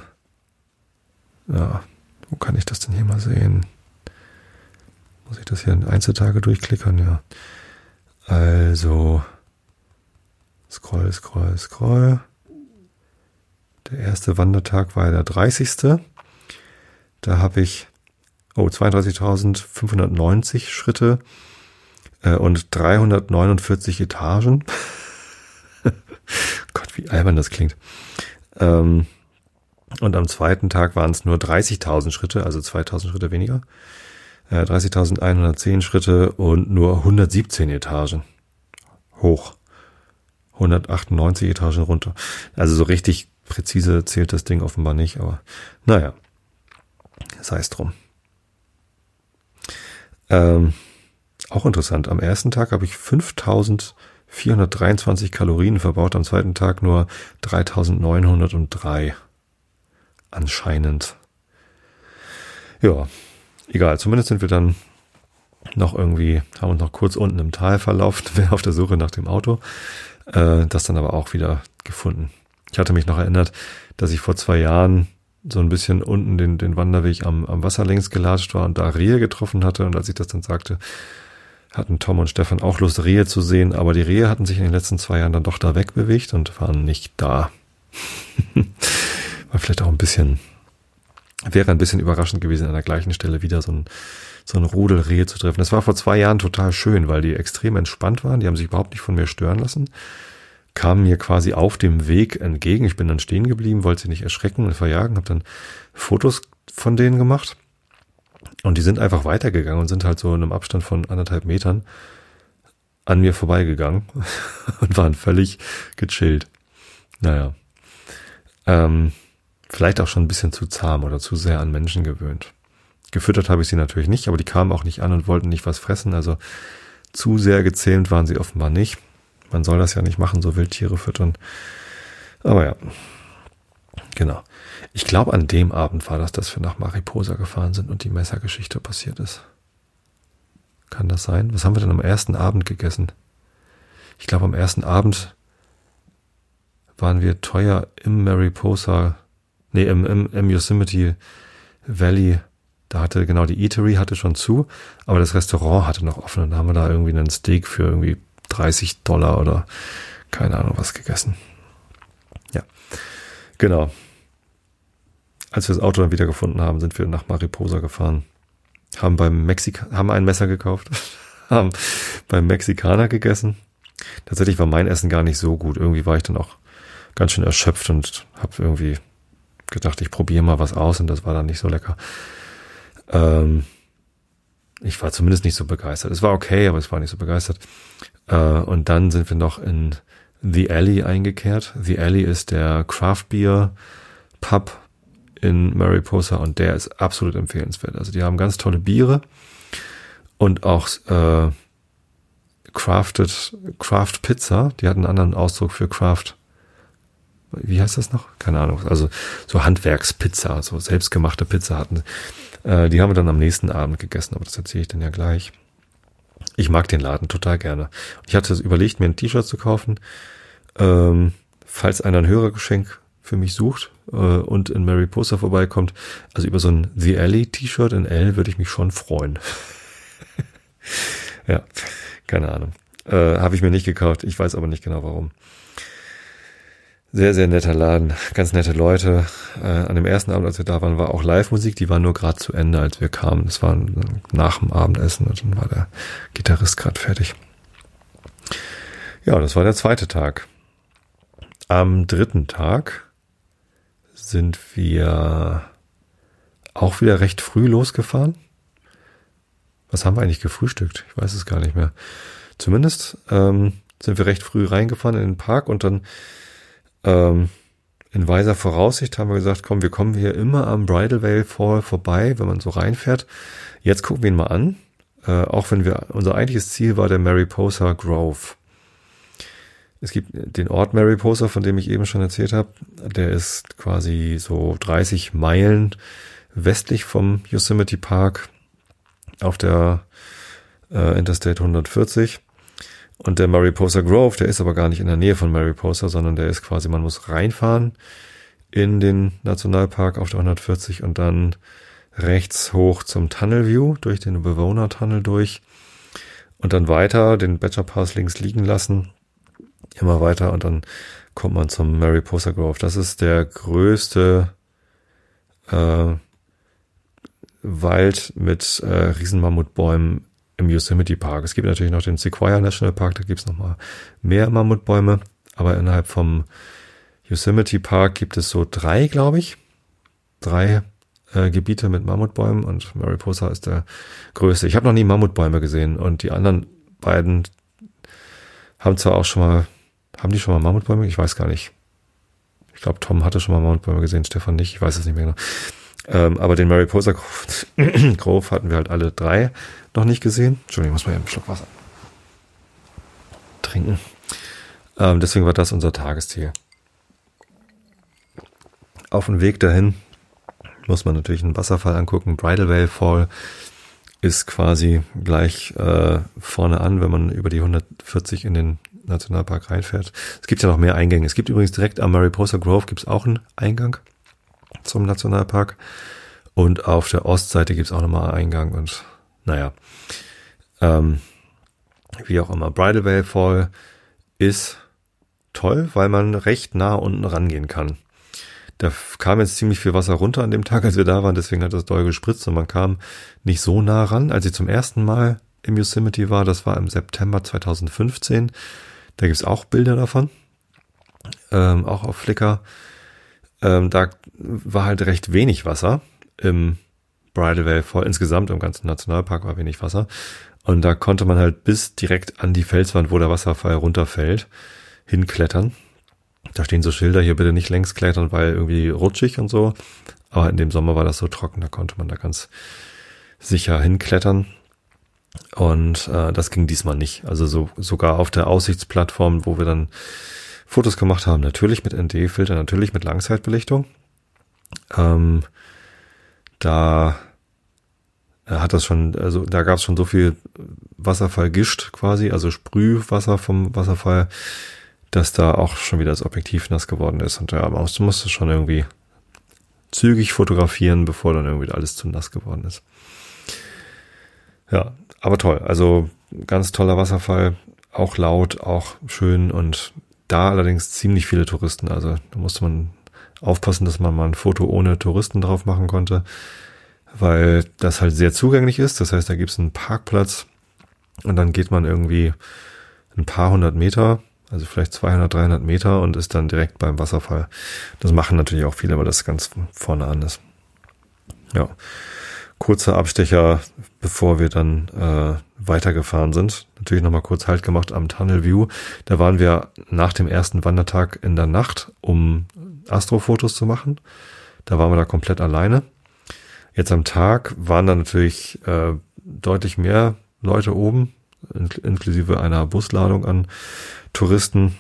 ja, wo kann ich das denn hier mal sehen? Muss ich das hier in Einzeltage durchklickern? Ja. Also, scroll, scroll, scroll. Der erste Wandertag war der 30. Da habe ich oh, 32.590 Schritte äh, und 349 Etagen. Gott, wie albern das klingt. Ähm, und am zweiten Tag waren es nur 30.000 Schritte, also 2.000 Schritte weniger. Äh, 30.110 Schritte und nur 117 Etagen hoch. 198 Etagen runter. Also so richtig präzise zählt das Ding offenbar nicht, aber naja, sei es drum. Ähm, auch interessant, am ersten Tag habe ich 5423 Kalorien verbaut, am zweiten Tag nur 3903. Anscheinend. Ja, egal, zumindest sind wir dann noch irgendwie, haben uns noch kurz unten im Tal verlaufen, auf der Suche nach dem Auto, äh, das dann aber auch wieder gefunden. Ich hatte mich noch erinnert, dass ich vor zwei Jahren so ein bisschen unten den, den Wanderweg am, am Wasser längs gelatscht war und da Rehe getroffen hatte. Und als ich das dann sagte, hatten Tom und Stefan auch Lust, Rehe zu sehen, aber die Rehe hatten sich in den letzten zwei Jahren dann doch da wegbewegt und waren nicht da. war vielleicht auch ein bisschen, wäre ein bisschen überraschend gewesen, an der gleichen Stelle wieder so ein, so ein Rudel Rehe zu treffen. Das war vor zwei Jahren total schön, weil die extrem entspannt waren. Die haben sich überhaupt nicht von mir stören lassen kamen mir quasi auf dem Weg entgegen. Ich bin dann stehen geblieben, wollte sie nicht erschrecken und verjagen, habe dann Fotos von denen gemacht. Und die sind einfach weitergegangen und sind halt so in einem Abstand von anderthalb Metern an mir vorbeigegangen und waren völlig gechillt. Naja. Ähm, vielleicht auch schon ein bisschen zu zahm oder zu sehr an Menschen gewöhnt. Gefüttert habe ich sie natürlich nicht, aber die kamen auch nicht an und wollten nicht was fressen. Also zu sehr gezähmt waren sie offenbar nicht. Man soll das ja nicht machen, so Wildtiere füttern. Aber ja. Genau. Ich glaube, an dem Abend war das, dass wir nach Mariposa gefahren sind und die Messergeschichte passiert ist. Kann das sein? Was haben wir denn am ersten Abend gegessen? Ich glaube, am ersten Abend waren wir teuer im Mariposa, nee, im, im, im Yosemite Valley. Da hatte genau die Eatery hatte schon zu, aber das Restaurant hatte noch offen und da haben wir da irgendwie einen Steak für irgendwie 30 Dollar oder keine Ahnung was gegessen. Ja, genau. Als wir das Auto dann wieder gefunden haben, sind wir nach Mariposa gefahren, haben beim Mexika haben ein Messer gekauft, haben beim Mexikaner gegessen. Tatsächlich war mein Essen gar nicht so gut. Irgendwie war ich dann auch ganz schön erschöpft und habe irgendwie gedacht, ich probiere mal was aus und das war dann nicht so lecker. Ähm, ich war zumindest nicht so begeistert. Es war okay, aber es war nicht so begeistert. Äh, und dann sind wir noch in The Alley eingekehrt. The Alley ist der Craft Beer Pub in Mariposa und der ist absolut empfehlenswert. Also die haben ganz tolle Biere und auch äh, Crafted Craft Pizza. Die hat einen anderen Ausdruck für Craft wie heißt das noch? Keine Ahnung. Also so Handwerkspizza, so selbstgemachte Pizza hatten. Äh, die haben wir dann am nächsten Abend gegessen, aber das erzähle ich dann ja gleich. Ich mag den Laden total gerne. Ich hatte überlegt, mir ein T-Shirt zu kaufen, ähm, falls einer ein Hörergeschenk für mich sucht äh, und in Mary Poster vorbeikommt. Also über so ein The Alley T-Shirt in L würde ich mich schon freuen. ja, keine Ahnung. Äh, Habe ich mir nicht gekauft. Ich weiß aber nicht genau warum. Sehr, sehr netter Laden, ganz nette Leute. Äh, an dem ersten Abend, als wir da waren, war auch Live-Musik, die war nur gerade zu Ende, als wir kamen. Das war nach dem Abendessen und dann war der Gitarrist gerade fertig. Ja, das war der zweite Tag. Am dritten Tag sind wir auch wieder recht früh losgefahren. Was haben wir eigentlich gefrühstückt? Ich weiß es gar nicht mehr. Zumindest ähm, sind wir recht früh reingefahren in den Park und dann ähm, in weiser Voraussicht haben wir gesagt, komm, wir kommen hier immer am Bridal Veil Fall vorbei, wenn man so reinfährt. Jetzt gucken wir ihn mal an. Äh, auch wenn wir, unser eigentliches Ziel war der Mariposa Grove. Es gibt den Ort Mariposa, von dem ich eben schon erzählt habe. Der ist quasi so 30 Meilen westlich vom Yosemite Park auf der äh, Interstate 140. Und der Mariposa Grove, der ist aber gar nicht in der Nähe von Mariposa, sondern der ist quasi, man muss reinfahren in den Nationalpark auf der 140 und dann rechts hoch zum Tunnel View, durch den Bewohnertunnel durch und dann weiter den Badger Pass links liegen lassen, immer weiter und dann kommt man zum Mariposa Grove. Das ist der größte äh, Wald mit äh, Riesenmammutbäumen im Yosemite Park. Es gibt natürlich noch den Sequoia National Park, da gibt es nochmal mehr Mammutbäume, aber innerhalb vom Yosemite Park gibt es so drei, glaube ich. Drei äh, Gebiete mit Mammutbäumen und Mariposa ist der größte. Ich habe noch nie Mammutbäume gesehen und die anderen beiden haben zwar auch schon mal, haben die schon mal Mammutbäume? Ich weiß gar nicht. Ich glaube, Tom hatte schon mal Mammutbäume gesehen, Stefan nicht. Ich weiß es nicht mehr genau. Ähm, aber den Mariposa Grove hatten wir halt alle drei noch nicht gesehen. Entschuldigung, ich muss mal einen Schluck Wasser trinken. Ähm, deswegen war das unser Tagesziel. Auf dem Weg dahin muss man natürlich einen Wasserfall angucken. Bridal Veil Fall ist quasi gleich äh, vorne an, wenn man über die 140 in den Nationalpark reinfährt. Es gibt ja noch mehr Eingänge. Es gibt übrigens direkt am Mariposa Grove gibt es auch einen Eingang zum Nationalpark. Und auf der Ostseite gibt es auch nochmal Eingang und naja. Ähm, wie auch immer. Bridal Veil Fall ist toll, weil man recht nah unten rangehen kann. Da kam jetzt ziemlich viel Wasser runter an dem Tag, als wir da waren, deswegen hat das doll gespritzt und man kam nicht so nah ran. Als ich zum ersten Mal im Yosemite war, das war im September 2015, da gibt's auch Bilder davon, ähm, auch auf Flickr. Ähm, da war halt recht wenig Wasser im Bridal Veil voll. Insgesamt im ganzen Nationalpark war wenig Wasser. Und da konnte man halt bis direkt an die Felswand, wo der Wasserfall runterfällt, hinklettern. Da stehen so Schilder, hier bitte nicht längs klettern, weil irgendwie rutschig und so. Aber in dem Sommer war das so trocken, da konnte man da ganz sicher hinklettern. Und äh, das ging diesmal nicht. Also so sogar auf der Aussichtsplattform, wo wir dann Fotos gemacht haben, natürlich mit ND-Filter, natürlich mit Langzeitbelichtung. Ähm, da hat das schon, also da gab es schon so viel Wasserfall gischt quasi, also Sprühwasser vom Wasserfall, dass da auch schon wieder das Objektiv nass geworden ist. Und ja, man musste schon irgendwie zügig fotografieren, bevor dann irgendwie alles zu nass geworden ist. Ja, aber toll. Also ganz toller Wasserfall, auch laut, auch schön und da allerdings ziemlich viele Touristen. Also da musste man aufpassen, dass man mal ein Foto ohne Touristen drauf machen konnte, weil das halt sehr zugänglich ist. Das heißt, da gibt es einen Parkplatz und dann geht man irgendwie ein paar hundert Meter also vielleicht 200, 300 Meter und ist dann direkt beim Wasserfall. Das machen natürlich auch viele, weil das ganz vorne an ist. Ja, kurzer Abstecher, bevor wir dann äh, weitergefahren sind. Natürlich nochmal kurz Halt gemacht am Tunnel View. Da waren wir nach dem ersten Wandertag in der Nacht, um Astrofotos zu machen. Da waren wir da komplett alleine. Jetzt am Tag waren da natürlich äh, deutlich mehr Leute oben, inklusive einer Busladung an Touristen.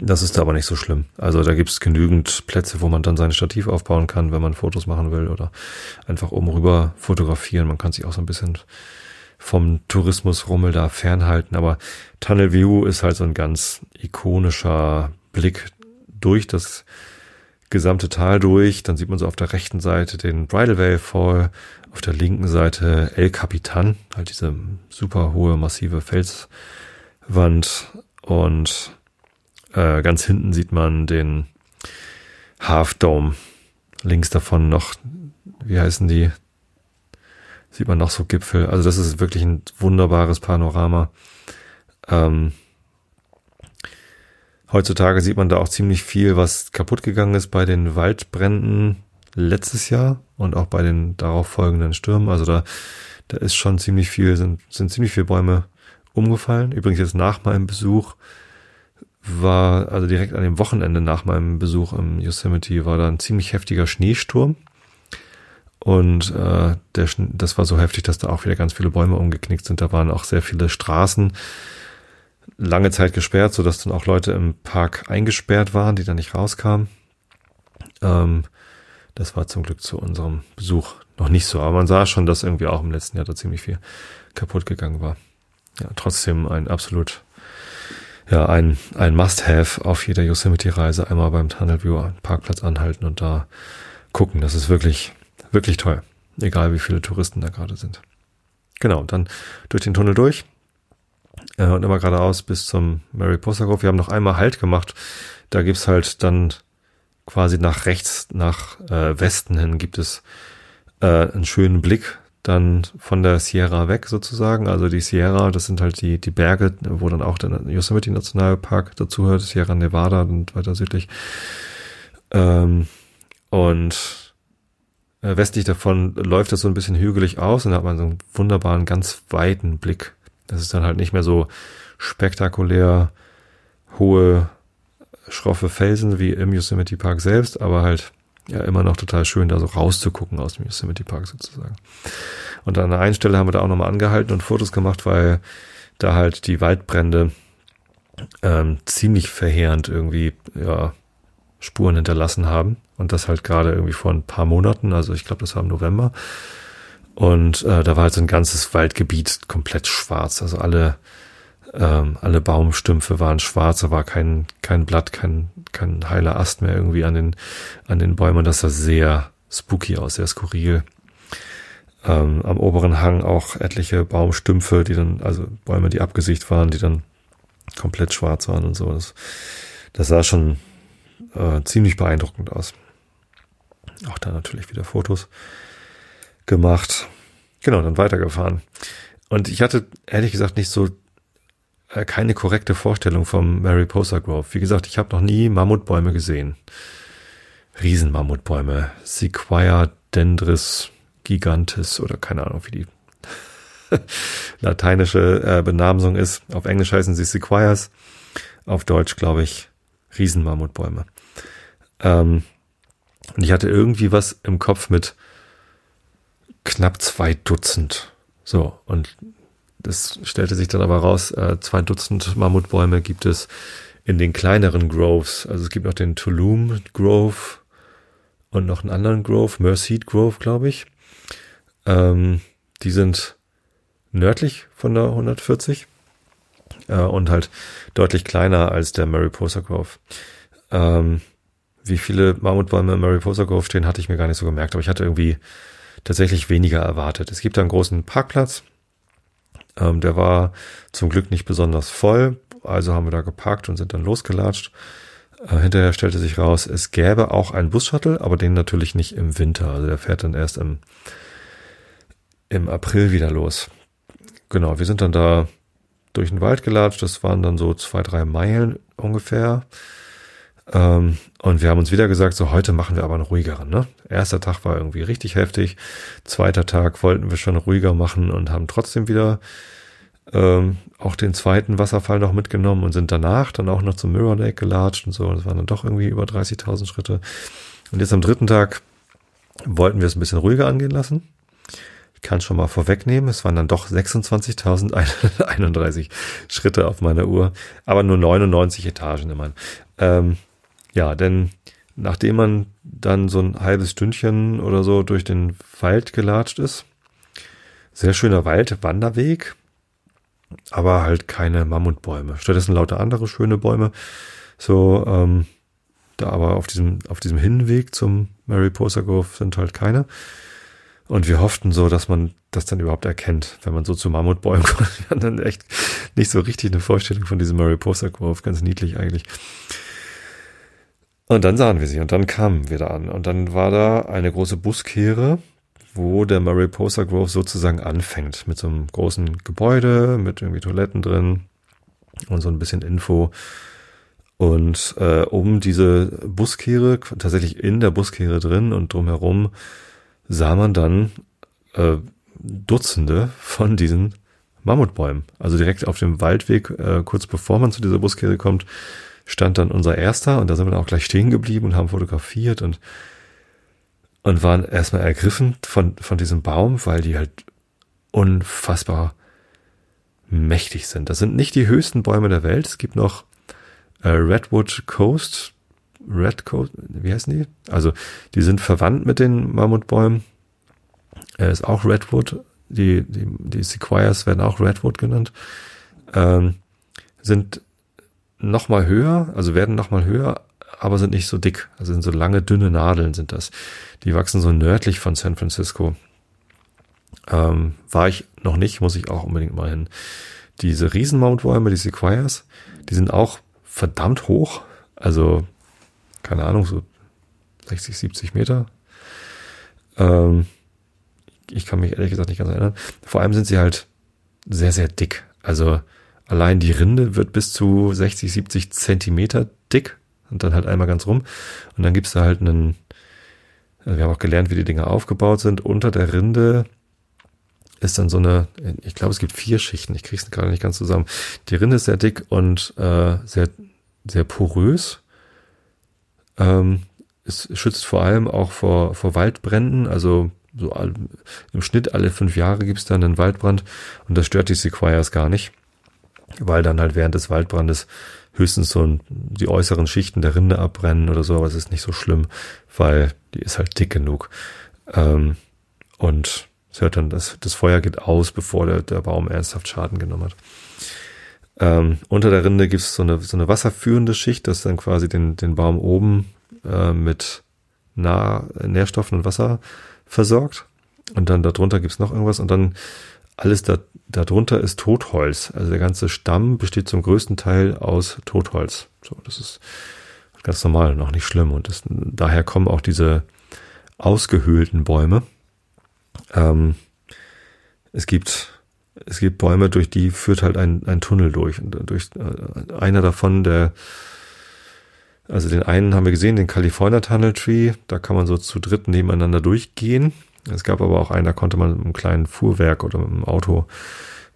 Das ist aber nicht so schlimm. Also da gibt es genügend Plätze, wo man dann sein Stativ aufbauen kann, wenn man Fotos machen will oder einfach oben rüber fotografieren. Man kann sich auch so ein bisschen vom Tourismusrummel da fernhalten. Aber Tunnel View ist halt so ein ganz ikonischer Blick durch das gesamte Tal durch. Dann sieht man so auf der rechten Seite den Bridal Veil Fall, auf der linken Seite El Capitan, halt diese super hohe, massive Felswand und äh, ganz hinten sieht man den Half Dome. Links davon noch, wie heißen die? Sieht man noch so Gipfel. Also das ist wirklich ein wunderbares Panorama. Ähm, heutzutage sieht man da auch ziemlich viel, was kaputt gegangen ist bei den Waldbränden letztes Jahr und auch bei den darauf folgenden Stürmen. Also da, da ist schon ziemlich viel, sind, sind ziemlich viele Bäume umgefallen. Übrigens jetzt nach meinem Besuch war, also direkt an dem Wochenende nach meinem Besuch im Yosemite war da ein ziemlich heftiger Schneesturm. Und äh, der, das war so heftig, dass da auch wieder ganz viele Bäume umgeknickt sind. Da waren auch sehr viele Straßen lange Zeit gesperrt, sodass dann auch Leute im Park eingesperrt waren, die da nicht rauskamen. Ähm, das war zum Glück zu unserem Besuch noch nicht so. Aber man sah schon, dass irgendwie auch im letzten Jahr da ziemlich viel kaputt gegangen war ja, trotzdem ein absolut, ja, ein, ein Must-Have auf jeder Yosemite-Reise. Einmal beim Tunnel View Parkplatz anhalten und da gucken. Das ist wirklich, wirklich toll. Egal wie viele Touristen da gerade sind. Genau, dann durch den Tunnel durch äh, und immer geradeaus bis zum Mariposa Grove. Wir haben noch einmal Halt gemacht. Da gibt's halt dann quasi nach rechts, nach äh, Westen hin gibt es äh, einen schönen Blick dann von der Sierra weg sozusagen. Also die Sierra, das sind halt die, die Berge, wo dann auch der Yosemite Nationalpark dazuhört, Sierra Nevada und weiter südlich. Ähm, und westlich davon läuft das so ein bisschen hügelig aus und da hat man so einen wunderbaren, ganz weiten Blick. Das ist dann halt nicht mehr so spektakulär hohe, schroffe Felsen wie im Yosemite Park selbst, aber halt ja immer noch total schön, da so rauszugucken aus dem Yosemite Park sozusagen. Und an einer Stelle haben wir da auch nochmal angehalten und Fotos gemacht, weil da halt die Waldbrände ähm, ziemlich verheerend irgendwie ja, Spuren hinterlassen haben. Und das halt gerade irgendwie vor ein paar Monaten, also ich glaube, das war im November. Und äh, da war halt so ein ganzes Waldgebiet komplett schwarz. Also alle ähm, alle Baumstümpfe waren schwarz, da war kein, kein Blatt, kein, kein heiler Ast mehr irgendwie an den, an den Bäumen. Das sah sehr spooky aus, sehr skurril. Ähm, am oberen Hang auch etliche Baumstümpfe, die dann, also Bäume, die abgesicht waren, die dann komplett schwarz waren und so. Das, das sah schon äh, ziemlich beeindruckend aus. Auch da natürlich wieder Fotos gemacht. Genau, dann weitergefahren. Und ich hatte ehrlich gesagt nicht so äh, keine korrekte Vorstellung vom Mariposa Grove. Wie gesagt, ich habe noch nie Mammutbäume gesehen. Riesenmammutbäume. Sequoia dendris gigantis oder keine Ahnung, wie die lateinische äh, Benamsung ist. Auf Englisch heißen sie Sequoias. Auf Deutsch, glaube ich, Riesenmammutbäume. Ähm, und ich hatte irgendwie was im Kopf mit knapp zwei Dutzend. So, und das stellte sich dann aber raus, äh, zwei Dutzend Mammutbäume gibt es in den kleineren Groves. Also es gibt noch den Tulum Grove und noch einen anderen Grove, Merced Grove, glaube ich. Ähm, die sind nördlich von der 140 äh, und halt deutlich kleiner als der Mariposa Grove. Ähm, wie viele Mammutbäume im Mariposa Grove stehen, hatte ich mir gar nicht so gemerkt, aber ich hatte irgendwie tatsächlich weniger erwartet. Es gibt da einen großen Parkplatz. Ähm, der war zum Glück nicht besonders voll, also haben wir da geparkt und sind dann losgelatscht. Äh, hinterher stellte sich raus, es gäbe auch einen Bus-Shuttle, aber den natürlich nicht im Winter. Also der fährt dann erst im, im April wieder los. Genau, wir sind dann da durch den Wald gelatscht. Das waren dann so zwei, drei Meilen ungefähr. Ähm, und wir haben uns wieder gesagt, so heute machen wir aber einen ruhigeren. Ne? Erster Tag war irgendwie richtig heftig. Zweiter Tag wollten wir schon ruhiger machen und haben trotzdem wieder ähm, auch den zweiten Wasserfall noch mitgenommen und sind danach dann auch noch zum Mirror Lake gelatscht und so. Das waren dann doch irgendwie über 30.000 Schritte. Und jetzt am dritten Tag wollten wir es ein bisschen ruhiger angehen lassen. Ich kann schon mal vorwegnehmen, es waren dann doch 26.031 Schritte auf meiner Uhr, aber nur 99 Etagen immerhin. Ähm, ja, denn nachdem man dann so ein halbes Stündchen oder so durch den Wald gelatscht ist, sehr schöner Wald, Wanderweg, aber halt keine Mammutbäume. Stattdessen lauter andere schöne Bäume. So, ähm, da aber auf diesem, auf diesem Hinweg zum Mariposa Grove sind halt keine. Und wir hofften so, dass man das dann überhaupt erkennt, wenn man so zu Mammutbäumen kommt. Wir hatten dann echt nicht so richtig eine Vorstellung von diesem Mariposa Grove. Ganz niedlich eigentlich. Und dann sahen wir sie und dann kamen wir da an. Und dann war da eine große Buskehre, wo der Mariposa Grove sozusagen anfängt. Mit so einem großen Gebäude, mit irgendwie Toiletten drin und so ein bisschen Info. Und äh, um diese Buskehre, tatsächlich in der Buskehre drin und drumherum, sah man dann äh, Dutzende von diesen Mammutbäumen. Also direkt auf dem Waldweg, äh, kurz bevor man zu dieser Buskehre kommt, stand dann unser erster und da sind wir dann auch gleich stehen geblieben und haben fotografiert und, und waren erstmal ergriffen von, von diesem Baum, weil die halt unfassbar mächtig sind. Das sind nicht die höchsten Bäume der Welt. Es gibt noch äh, Redwood Coast, Red Coast, wie heißen die? Also die sind verwandt mit den Mammutbäumen. Er ist auch Redwood. Die, die, die Sequoias werden auch Redwood genannt. Ähm, sind noch mal höher, also werden noch mal höher, aber sind nicht so dick. Also sind so lange, dünne Nadeln sind das. Die wachsen so nördlich von San Francisco. Ähm, war ich noch nicht, muss ich auch unbedingt mal hin. Diese Riesenmountbäume, die Sequoias, die sind auch verdammt hoch. Also, keine Ahnung, so 60, 70 Meter. Ähm, ich kann mich ehrlich gesagt nicht ganz erinnern. Vor allem sind sie halt sehr, sehr dick. Also Allein die Rinde wird bis zu 60, 70 Zentimeter dick und dann halt einmal ganz rum. Und dann gibt's da halt einen, also wir haben auch gelernt, wie die Dinger aufgebaut sind. Unter der Rinde ist dann so eine, ich glaube, es gibt vier Schichten, ich krieg's gerade nicht ganz zusammen. Die Rinde ist sehr dick und äh, sehr, sehr porös. Ähm, es schützt vor allem auch vor, vor Waldbränden, also so im Schnitt alle fünf Jahre gibt's dann einen Waldbrand und das stört die Sequoias gar nicht weil dann halt während des Waldbrandes höchstens so die äußeren Schichten der Rinde abbrennen oder so, aber es ist nicht so schlimm, weil die ist halt dick genug. Ähm, und es hört dann, das, das Feuer geht aus, bevor der, der Baum ernsthaft Schaden genommen hat. Ähm, unter der Rinde gibt es so eine, so eine wasserführende Schicht, das dann quasi den, den Baum oben äh, mit nah Nährstoffen und Wasser versorgt. Und dann darunter gibt es noch irgendwas und dann alles da, darunter ist Totholz. Also der ganze Stamm besteht zum größten Teil aus Totholz. So, das ist ganz normal, noch nicht schlimm. Und das, daher kommen auch diese ausgehöhlten Bäume. Ähm, es gibt es gibt Bäume, durch die führt halt ein, ein Tunnel durch. Und durch äh, einer davon, der also den einen haben wir gesehen, den California Tunnel Tree. Da kann man so zu dritt nebeneinander durchgehen. Es gab aber auch einen, da konnte man mit einem kleinen Fuhrwerk oder mit einem Auto,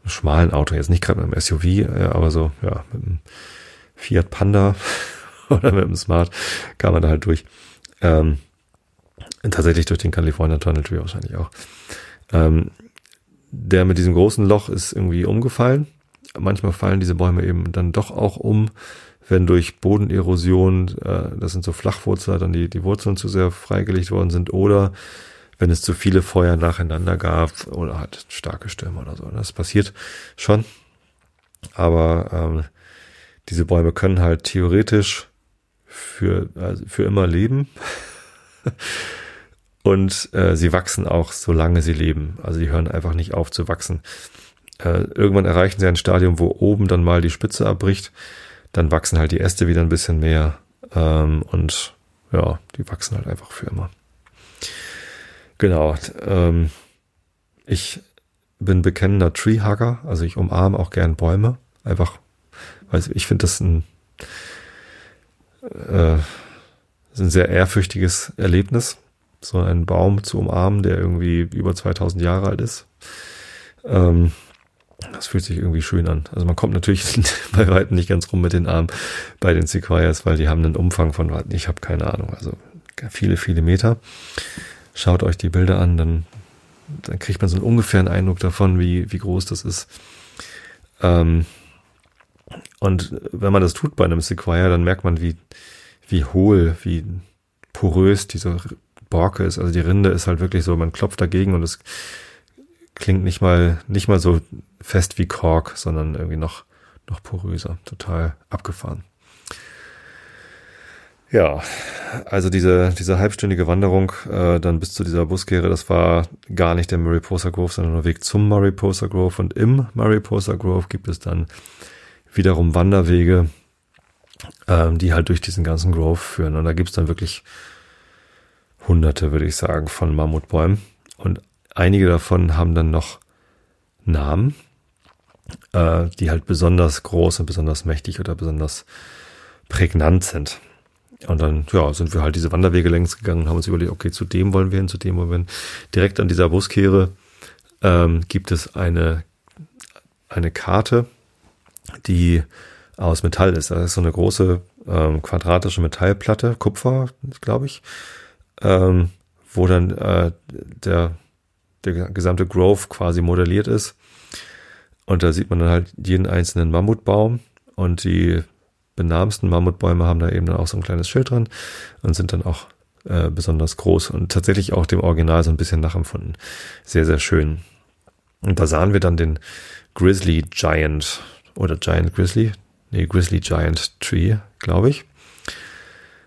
einem schmalen Auto, jetzt nicht gerade mit einem SUV, äh, aber so, ja, mit einem Fiat Panda oder mit einem Smart kam man da halt durch. Ähm, tatsächlich durch den California Tunnel Tree wahrscheinlich auch. Ähm, der mit diesem großen Loch ist irgendwie umgefallen. Manchmal fallen diese Bäume eben dann doch auch um, wenn durch Bodenerosion, äh, das sind so Flachwurzler, dann die, die Wurzeln zu sehr freigelegt worden sind oder wenn es zu viele Feuer nacheinander gab oder halt starke Stürme oder so. Das passiert schon. Aber ähm, diese Bäume können halt theoretisch für, also für immer leben. Und äh, sie wachsen auch, solange sie leben. Also die hören einfach nicht auf zu wachsen. Äh, irgendwann erreichen sie ein Stadium, wo oben dann mal die Spitze abbricht. Dann wachsen halt die Äste wieder ein bisschen mehr. Ähm, und ja, die wachsen halt einfach für immer. Genau. Ähm, ich bin bekennender Treehugger, also ich umarme auch gern Bäume. Einfach, weil ich finde das ein, äh, ein sehr ehrfürchtiges Erlebnis so einen Baum zu umarmen, der irgendwie über 2000 Jahre alt ist. Ähm, das fühlt sich irgendwie schön an. Also man kommt natürlich bei weitem nicht ganz rum mit den Armen bei den Sequoias, weil die haben einen Umfang von, ich habe keine Ahnung, also viele, viele Meter. Schaut euch die Bilder an, dann, dann kriegt man so einen ungefähren Eindruck davon, wie, wie groß das ist. Ähm, und wenn man das tut bei einem Sequoia, dann merkt man, wie, wie hohl, wie porös diese Borke ist. Also die Rinde ist halt wirklich so, man klopft dagegen und es klingt nicht mal, nicht mal so fest wie Kork, sondern irgendwie noch, noch poröser. Total abgefahren. Ja, also diese, diese halbstündige Wanderung äh, dann bis zu dieser Buskehre, das war gar nicht der Mariposa Grove, sondern der Weg zum Mariposa Grove. Und im Mariposa Grove gibt es dann wiederum Wanderwege, ähm, die halt durch diesen ganzen Grove führen. Und da gibt's dann wirklich hunderte, würde ich sagen, von Mammutbäumen. Und einige davon haben dann noch Namen, äh, die halt besonders groß und besonders mächtig oder besonders prägnant sind. Und dann, ja, sind wir halt diese Wanderwege längs gegangen und haben uns überlegt, okay, zu dem wollen wir hin, zu dem wollen wir hin. Direkt an dieser Buskehre ähm, gibt es eine, eine Karte, die aus Metall ist. Das ist so eine große ähm, quadratische Metallplatte, Kupfer, glaube ich, ähm, wo dann äh, der, der gesamte Grove quasi modelliert ist. Und da sieht man dann halt jeden einzelnen Mammutbaum und die benahmsten Mammutbäume haben da eben dann auch so ein kleines Schild dran und sind dann auch äh, besonders groß und tatsächlich auch dem Original so ein bisschen nachempfunden. Sehr, sehr schön. Und da sahen wir dann den Grizzly Giant oder Giant Grizzly, nee, Grizzly Giant Tree, glaube ich.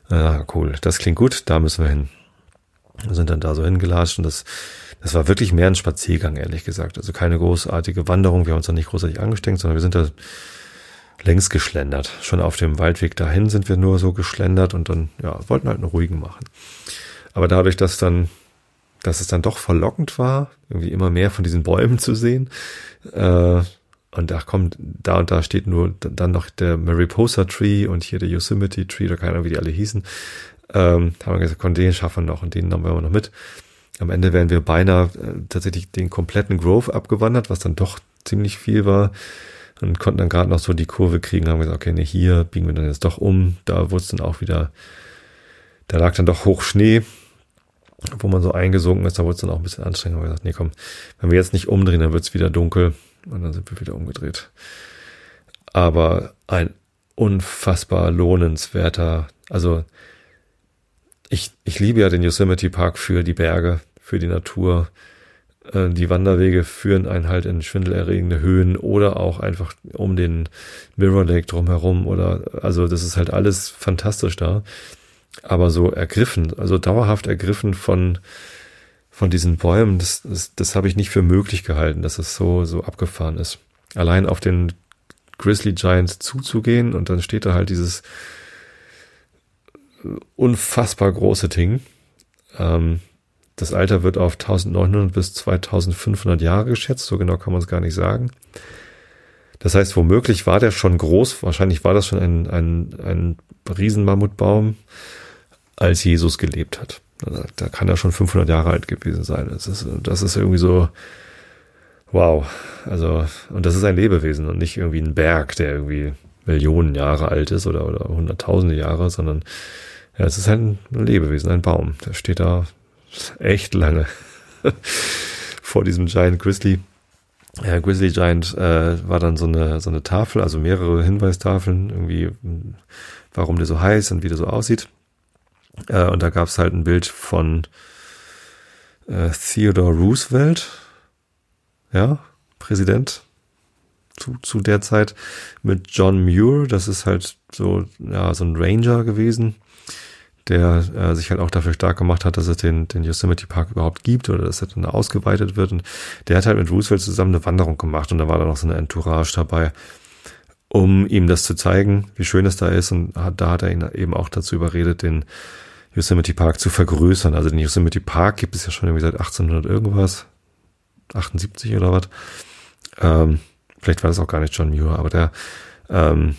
Ah, cool, das klingt gut, da müssen wir hin. Wir sind dann da so hingelatscht und das, das war wirklich mehr ein Spaziergang, ehrlich gesagt. Also keine großartige Wanderung. Wir haben uns da nicht großartig angestrengt, sondern wir sind da längs geschlendert. Schon auf dem Waldweg dahin sind wir nur so geschlendert und dann, ja, wollten halt einen ruhigen machen. Aber dadurch, dass dann, dass es dann doch verlockend war, irgendwie immer mehr von diesen Bäumen zu sehen, äh, und da kommt, da und da steht nur dann noch der Mariposa Tree und hier der Yosemite Tree, oder keine Ahnung, wie die alle hießen. Ähm, haben wir gesagt, komm, den schaffen wir noch und den nehmen wir noch mit. Am Ende wären wir beinahe äh, tatsächlich den kompletten Grove abgewandert, was dann doch ziemlich viel war. Und konnten dann gerade noch so die Kurve kriegen, haben gesagt, okay, nee, hier biegen wir dann jetzt doch um. Da wurde es dann auch wieder, da lag dann doch hoch Schnee, wo man so eingesunken ist, da wurde es dann auch ein bisschen anstrengend. Haben gesagt, nee, komm, wenn wir jetzt nicht umdrehen, dann wird es wieder dunkel. Und dann sind wir wieder umgedreht. Aber ein unfassbar lohnenswerter, also ich, ich liebe ja den Yosemite Park für die Berge, für die Natur. Äh, die Wanderwege führen einen halt in schwindelerregende Höhen oder auch einfach um den Mirror Lake drumherum oder, also das ist halt alles fantastisch da. Aber so ergriffen, also dauerhaft ergriffen von, von diesen Bäumen, das, das, das habe ich nicht für möglich gehalten, dass es so, so abgefahren ist. Allein auf den Grizzly Giant zuzugehen und dann steht da halt dieses unfassbar große Ding. Ähm, das Alter wird auf 1900 bis 2500 Jahre geschätzt, so genau kann man es gar nicht sagen. Das heißt, womöglich war der schon groß, wahrscheinlich war das schon ein, ein, ein Riesenmammutbaum, als Jesus gelebt hat. Da kann er schon 500 Jahre alt gewesen sein. Das ist, das ist irgendwie so, wow. Also, und das ist ein Lebewesen und nicht irgendwie ein Berg, der irgendwie Millionen Jahre alt ist oder, oder hunderttausende Jahre, sondern ja, es ist ein Lebewesen, ein Baum. Der steht da echt lange vor diesem Giant Grizzly. Ja, Grizzly Giant äh, war dann so eine, so eine Tafel, also mehrere Hinweistafeln, irgendwie, warum der so heiß und wie der so aussieht. Äh, und da gab es halt ein Bild von äh, Theodore Roosevelt, ja, Präsident zu, zu der Zeit mit John Muir, das ist halt so, ja, so ein Ranger gewesen, der äh, sich halt auch dafür stark gemacht hat, dass es den, den Yosemite Park überhaupt gibt oder dass er dann ausgeweitet wird. Und der hat halt mit Roosevelt zusammen eine Wanderung gemacht und da war dann noch so eine Entourage dabei, um ihm das zu zeigen, wie schön es da ist. Und hat, da hat er ihn eben auch dazu überredet, den Yosemite Park zu vergrößern. Also den Yosemite Park gibt es ja schon irgendwie seit 1800 irgendwas, 78 oder was. Ähm, vielleicht war das auch gar nicht John Muir, aber der ähm,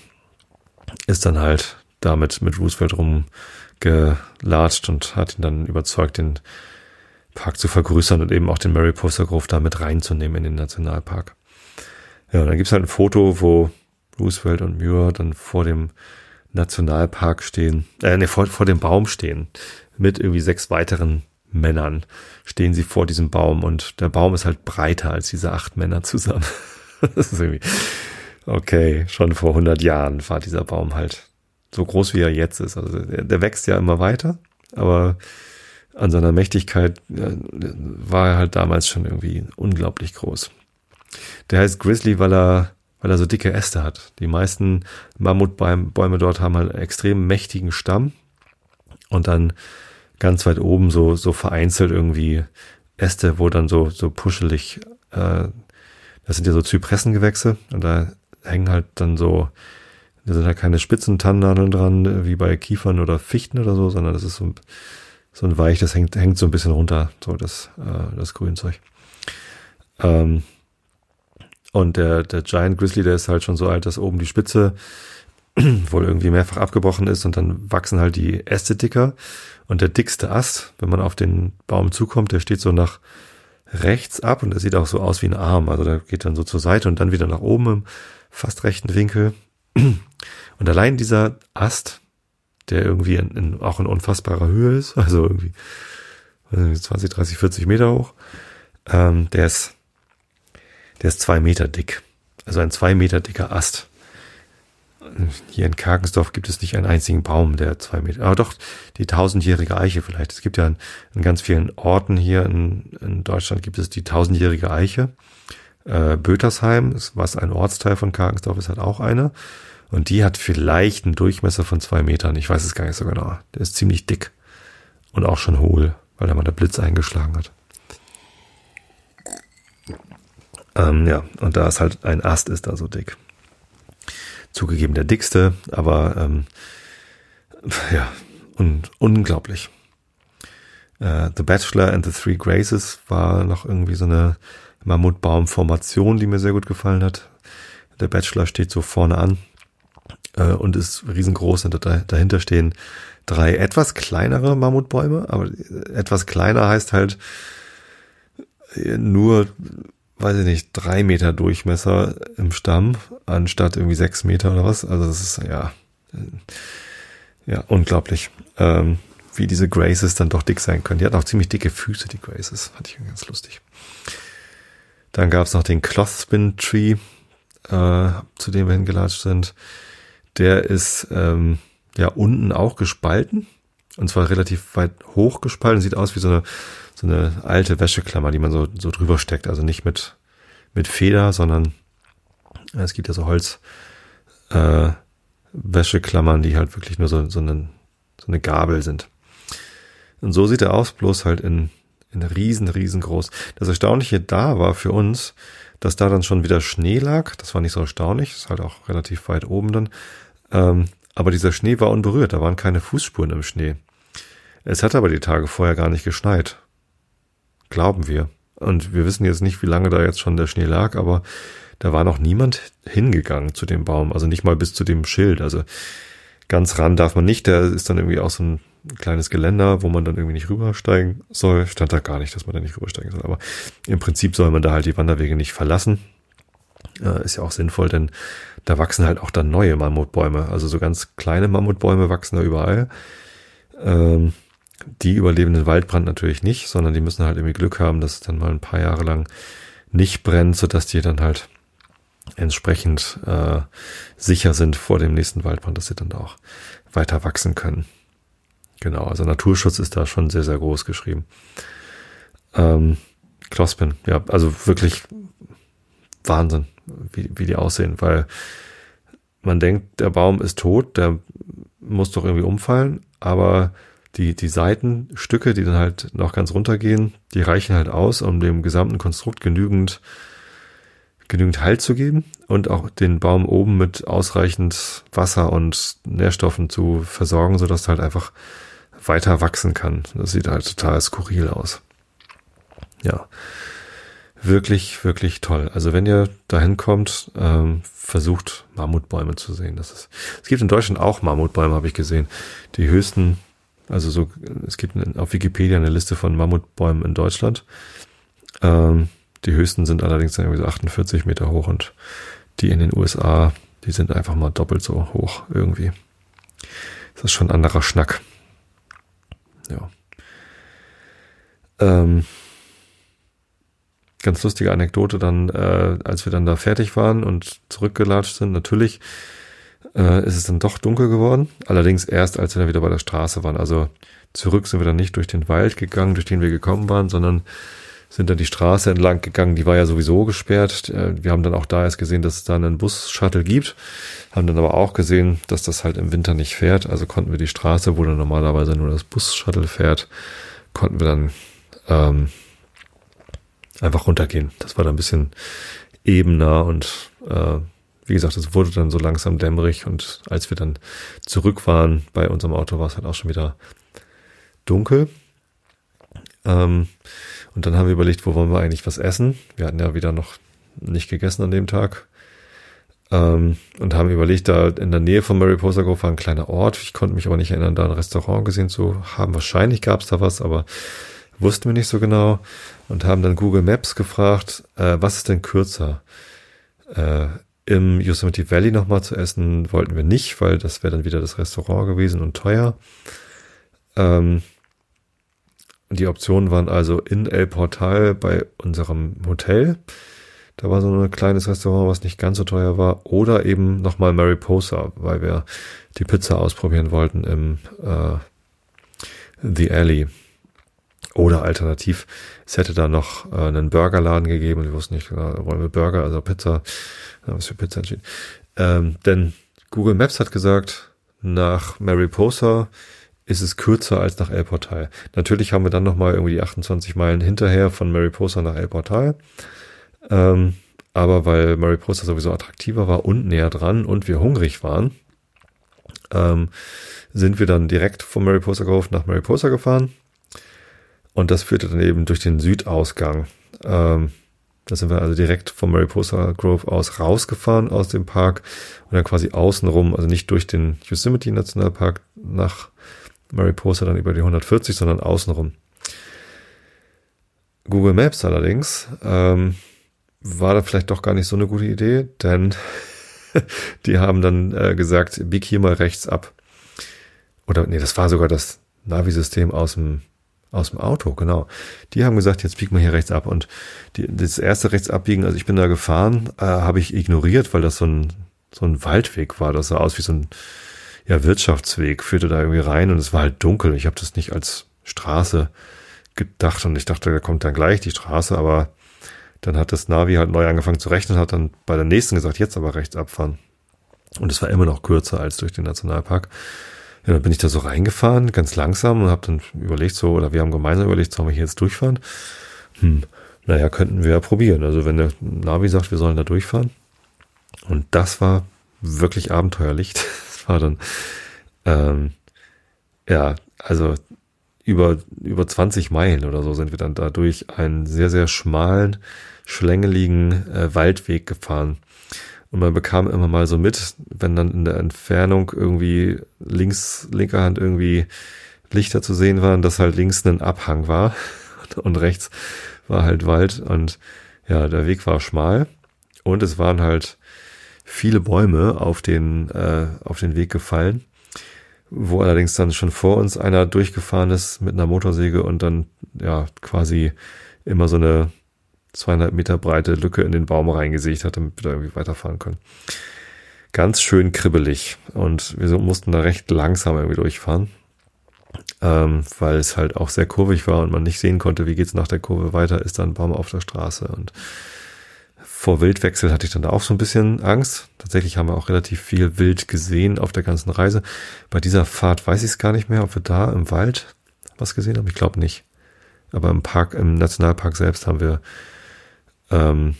ist dann halt damit mit Roosevelt rumgelatscht und hat ihn dann überzeugt, den Park zu vergrößern und eben auch den Mariposa Grove da mit reinzunehmen in den Nationalpark. Ja, und dann gibt's halt ein Foto, wo Roosevelt und Muir dann vor dem Nationalpark stehen, äh, nee, vor, vor dem Baum stehen, mit irgendwie sechs weiteren Männern stehen sie vor diesem Baum und der Baum ist halt breiter als diese acht Männer zusammen. das ist irgendwie, okay, schon vor 100 Jahren war dieser Baum halt so groß, wie er jetzt ist. Also der, der wächst ja immer weiter, aber an seiner Mächtigkeit ja, war er halt damals schon irgendwie unglaublich groß. Der heißt Grizzly, weil er weil er so dicke Äste hat. Die meisten Mammutbäume dort haben halt einen extrem mächtigen Stamm und dann ganz weit oben so, so vereinzelt irgendwie Äste, wo dann so, so puschelig, äh, das sind ja so Zypressengewächse und da hängen halt dann so, da sind halt keine spitzen Tannennadeln dran, wie bei Kiefern oder Fichten oder so, sondern das ist so, so ein weich, das hängt, hängt so ein bisschen runter, so das, äh, das Grünzeug. Ähm, und der, der Giant Grizzly, der ist halt schon so alt, dass oben die Spitze wohl irgendwie mehrfach abgebrochen ist und dann wachsen halt die Äste dicker. Und der dickste Ast, wenn man auf den Baum zukommt, der steht so nach rechts ab und der sieht auch so aus wie ein Arm. Also der geht dann so zur Seite und dann wieder nach oben im fast rechten Winkel. Und allein dieser Ast, der irgendwie in, in, auch in unfassbarer Höhe ist, also irgendwie 20, 30, 40 Meter hoch, ähm, der ist der ist zwei Meter dick. Also ein zwei Meter dicker Ast. Hier in Karkensdorf gibt es nicht einen einzigen Baum, der zwei Meter, aber doch die tausendjährige Eiche vielleicht. Es gibt ja in, in ganz vielen Orten hier in, in, Deutschland gibt es die tausendjährige Eiche. Äh, Bötersheim, was ein Ortsteil von Karkensdorf ist, hat auch eine. Und die hat vielleicht einen Durchmesser von zwei Metern. Ich weiß es gar nicht so genau. Der ist ziemlich dick und auch schon hohl, weil da mal der Blitz eingeschlagen hat. Ähm, ja, und da ist halt ein Ast ist da so dick. Zugegeben der dickste, aber ähm, ja, und unglaublich. Äh, the Bachelor and the Three Graces war noch irgendwie so eine Mammutbaumformation, die mir sehr gut gefallen hat. Der Bachelor steht so vorne an äh, und ist riesengroß und dahinter stehen drei etwas kleinere Mammutbäume, aber etwas kleiner heißt halt nur weiß ich nicht, drei Meter Durchmesser im Stamm, anstatt irgendwie sechs Meter oder was. Also das ist ja, ja, unglaublich, ähm, wie diese Graces dann doch dick sein können. Die hatten auch ziemlich dicke Füße, die Graces. Fand ich ganz lustig. Dann gab es noch den Clothspin Tree, äh, zu dem wir hingelatscht sind. Der ist ähm, ja unten auch gespalten. Und zwar relativ weit hoch gespalten. Sieht aus wie so eine so eine alte Wäscheklammer, die man so, so drüber steckt. Also nicht mit, mit Feder, sondern es gibt ja so Holz, äh, Wäscheklammern, die halt wirklich nur so, so, eine, so eine Gabel sind. Und so sieht er aus, bloß halt in, in riesen, riesengroß. Das Erstaunliche da war für uns, dass da dann schon wieder Schnee lag. Das war nicht so erstaunlich, ist halt auch relativ weit oben dann. Ähm, aber dieser Schnee war unberührt, da waren keine Fußspuren im Schnee. Es hat aber die Tage vorher gar nicht geschneit. Glauben wir. Und wir wissen jetzt nicht, wie lange da jetzt schon der Schnee lag, aber da war noch niemand hingegangen zu dem Baum, also nicht mal bis zu dem Schild. Also ganz ran darf man nicht, der ist dann irgendwie auch so ein kleines Geländer, wo man dann irgendwie nicht rübersteigen soll. Stand da gar nicht, dass man da nicht rübersteigen soll. Aber im Prinzip soll man da halt die Wanderwege nicht verlassen. Äh, ist ja auch sinnvoll, denn da wachsen halt auch dann neue Mammutbäume. Also so ganz kleine Mammutbäume wachsen da überall. Ähm, die überleben den Waldbrand natürlich nicht, sondern die müssen halt irgendwie Glück haben, dass es dann mal ein paar Jahre lang nicht brennt, sodass die dann halt entsprechend äh, sicher sind vor dem nächsten Waldbrand, dass sie dann auch weiter wachsen können. Genau, also Naturschutz ist da schon sehr, sehr groß geschrieben. Ähm, Klospin, ja, also wirklich Wahnsinn, wie, wie die aussehen, weil man denkt, der Baum ist tot, der muss doch irgendwie umfallen, aber die, die Seitenstücke, die dann halt noch ganz runtergehen, die reichen halt aus, um dem gesamten Konstrukt genügend, genügend Halt zu geben und auch den Baum oben mit ausreichend Wasser und Nährstoffen zu versorgen, sodass halt einfach weiter wachsen kann. Das sieht halt total skurril aus. Ja. Wirklich, wirklich toll. Also wenn ihr dahin kommt, ähm, versucht Mammutbäume zu sehen. Das ist, es gibt in Deutschland auch Mammutbäume, habe ich gesehen. Die höchsten, also so, es gibt auf Wikipedia eine Liste von Mammutbäumen in Deutschland. Ähm, die höchsten sind allerdings irgendwie so 48 Meter hoch und die in den USA, die sind einfach mal doppelt so hoch irgendwie. Das ist schon ein anderer Schnack. Ja. Ähm, ganz lustige Anekdote dann, äh, als wir dann da fertig waren und zurückgelatscht sind, natürlich äh, ist es dann doch dunkel geworden. Allerdings erst, als wir dann wieder bei der Straße waren. Also zurück sind wir dann nicht durch den Wald gegangen, durch den wir gekommen waren, sondern sind dann die Straße entlang gegangen. Die war ja sowieso gesperrt. Äh, wir haben dann auch da erst gesehen, dass es da einen Bus-Shuttle gibt. Haben dann aber auch gesehen, dass das halt im Winter nicht fährt. Also konnten wir die Straße, wo dann normalerweise nur das Bus-Shuttle fährt, konnten wir dann ähm, einfach runtergehen. Das war dann ein bisschen ebener und äh, wie gesagt, es wurde dann so langsam dämmerig und als wir dann zurück waren bei unserem Auto, war es halt auch schon wieder dunkel. Ähm, und dann haben wir überlegt, wo wollen wir eigentlich was essen? Wir hatten ja wieder noch nicht gegessen an dem Tag. Ähm, und haben überlegt, da in der Nähe von Mariposa Grove war ein kleiner Ort. Ich konnte mich aber nicht erinnern, da ein Restaurant gesehen zu haben. Wahrscheinlich gab es da was, aber wussten wir nicht so genau und haben dann Google Maps gefragt, äh, was ist denn kürzer? Äh, Im Yosemite Valley nochmal zu essen wollten wir nicht, weil das wäre dann wieder das Restaurant gewesen und teuer. Ähm, die Optionen waren also in El Portal bei unserem Hotel. Da war so ein kleines Restaurant, was nicht ganz so teuer war. Oder eben nochmal Mariposa, weil wir die Pizza ausprobieren wollten im äh, The Alley. Oder alternativ, es hätte da noch äh, einen Burgerladen gegeben und wir wussten nicht, genau, wollen wir Burger, also Pizza, haben wir für Pizza entschieden. Ähm, denn Google Maps hat gesagt, nach Mariposa ist es kürzer als nach El Portal. Natürlich haben wir dann nochmal irgendwie 28 Meilen hinterher von Mariposa nach El Portal. Ähm, aber weil Mariposa sowieso attraktiver war und näher dran und wir hungrig waren, ähm, sind wir dann direkt von Mariposa Grove nach Mariposa gefahren und das führte dann eben durch den Südausgang. Ähm, da sind wir also direkt vom Mariposa Grove aus rausgefahren aus dem Park und dann quasi außenrum, also nicht durch den Yosemite Nationalpark nach Mariposa dann über die 140, sondern außenrum. Google Maps allerdings ähm, war da vielleicht doch gar nicht so eine gute Idee, denn die haben dann äh, gesagt, bieg hier mal rechts ab. Oder nee, das war sogar das Navi-System aus dem aus dem Auto, genau. Die haben gesagt, jetzt biegen wir hier rechts ab. Und die, das erste rechts abbiegen, also ich bin da gefahren, äh, habe ich ignoriert, weil das so ein, so ein Waldweg war. Das sah aus wie so ein ja, Wirtschaftsweg, führte da irgendwie rein und es war halt dunkel. Ich habe das nicht als Straße gedacht und ich dachte, da kommt dann gleich die Straße, aber dann hat das Navi halt neu angefangen zu rechnen, hat dann bei der nächsten gesagt, jetzt aber rechts abfahren. Und es war immer noch kürzer als durch den Nationalpark. Ja, dann bin ich da so reingefahren, ganz langsam und habe dann überlegt so, oder wir haben gemeinsam überlegt, sollen wir hier jetzt durchfahren? Hm, naja, könnten wir ja probieren. Also wenn der Navi sagt, wir sollen da durchfahren. Und das war wirklich abenteuerlich. Dann, ähm, ja, also über, über 20 Meilen oder so sind wir dann da durch einen sehr, sehr schmalen, schlängeligen äh, Waldweg gefahren. Und man bekam immer mal so mit, wenn dann in der Entfernung irgendwie links, linker Hand irgendwie Lichter zu sehen waren, dass halt links ein Abhang war und rechts war halt Wald und ja, der Weg war schmal und es waren halt viele Bäume auf den, äh, auf den Weg gefallen, wo allerdings dann schon vor uns einer durchgefahren ist mit einer Motorsäge und dann ja quasi immer so eine zweieinhalb Meter breite Lücke in den Baum reingesägt hat, damit wir da irgendwie weiterfahren können. Ganz schön kribbelig und wir mussten da recht langsam irgendwie durchfahren. ähm, weil es halt auch sehr kurvig war und man nicht sehen konnte, wie geht's nach der Kurve weiter, ist dann ein Baum auf der Straße und vor Wildwechsel hatte ich dann da auch so ein bisschen Angst. Tatsächlich haben wir auch relativ viel Wild gesehen auf der ganzen Reise. Bei dieser Fahrt weiß ich es gar nicht mehr, ob wir da im Wald was gesehen haben. Ich glaube nicht. Aber im Park, im Nationalpark selbst haben wir ähm,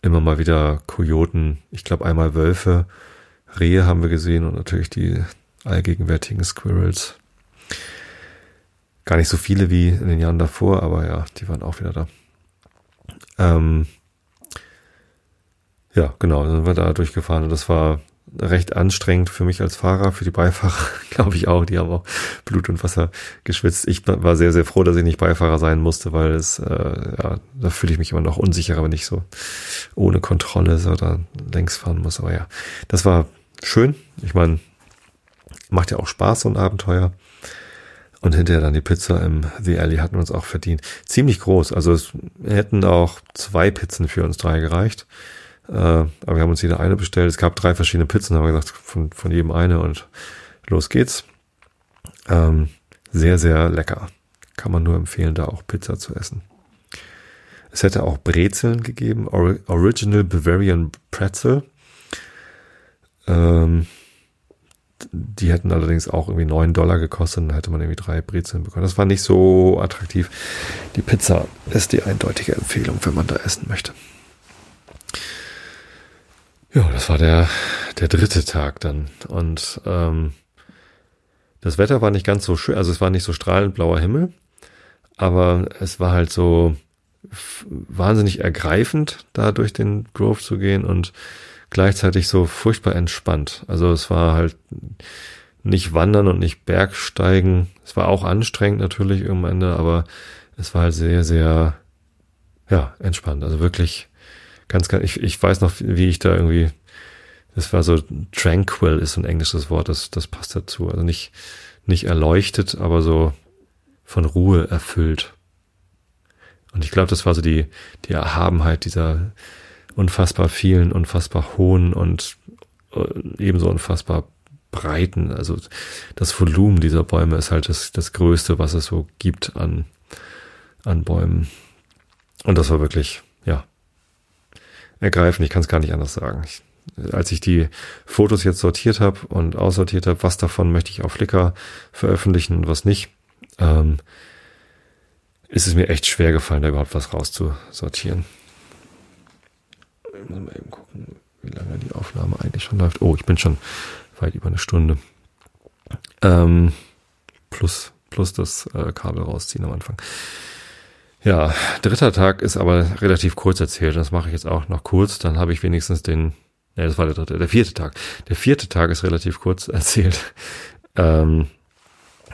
immer mal wieder Kojoten, ich glaube einmal Wölfe, Rehe haben wir gesehen und natürlich die allgegenwärtigen Squirrels. Gar nicht so viele wie in den Jahren davor, aber ja, die waren auch wieder da. Ähm, ja, genau, dann sind wir da durchgefahren und das war recht anstrengend für mich als Fahrer, für die Beifahrer, glaube ich auch. Die haben auch Blut und Wasser geschwitzt. Ich war sehr, sehr froh, dass ich nicht Beifahrer sein musste, weil es, äh, ja, da fühle ich mich immer noch unsicherer, wenn ich so ohne Kontrolle so da längs fahren muss. Aber ja, das war schön. Ich meine, macht ja auch Spaß, so ein Abenteuer. Und hinterher dann die Pizza im The Alley hatten wir uns auch verdient. Ziemlich groß. Also es hätten auch zwei Pizzen für uns drei gereicht. Äh, aber wir haben uns jeder eine bestellt. Es gab drei verschiedene Pizzen, haben wir gesagt, von, von jedem eine und los geht's. Ähm, sehr, sehr lecker. Kann man nur empfehlen, da auch Pizza zu essen. Es hätte auch Brezeln gegeben, Original Bavarian Pretzel. Ähm, die hätten allerdings auch irgendwie neun Dollar gekostet, dann hätte man irgendwie drei Brezeln bekommen. Das war nicht so attraktiv. Die Pizza ist die eindeutige Empfehlung, wenn man da essen möchte. Ja, das war der, der dritte Tag dann. Und ähm, das Wetter war nicht ganz so schön, also es war nicht so strahlend blauer Himmel, aber es war halt so wahnsinnig ergreifend, da durch den Grove zu gehen und gleichzeitig so furchtbar entspannt. Also es war halt nicht Wandern und nicht Bergsteigen. Es war auch anstrengend natürlich am Ende, aber es war halt sehr, sehr, ja, entspannt. Also wirklich ganz, ganz, ich, ich weiß noch, wie ich da irgendwie, das war so tranquil ist ein englisches Wort, das, das passt dazu. Also nicht, nicht erleuchtet, aber so von Ruhe erfüllt. Und ich glaube, das war so die, die Erhabenheit dieser unfassbar vielen, unfassbar hohen und äh, ebenso unfassbar breiten. Also das Volumen dieser Bäume ist halt das, das Größte, was es so gibt an, an Bäumen. Und das war wirklich, ja, ergreifend. Ich kann es gar nicht anders sagen. Ich, als ich die Fotos jetzt sortiert habe und aussortiert habe, was davon möchte ich auf Flickr veröffentlichen und was nicht, ähm, ist es mir echt schwer gefallen, da überhaupt was rauszusortieren. Ich muss mal eben gucken, wie lange die Aufnahme eigentlich schon läuft. Oh, ich bin schon weit über eine Stunde. Ähm, plus, plus das äh, Kabel rausziehen am Anfang. Ja, dritter Tag ist aber relativ kurz erzählt. Das mache ich jetzt auch noch kurz. Dann habe ich wenigstens den, ne, das war der dritte, der vierte Tag. Der vierte Tag ist relativ kurz erzählt. Ähm,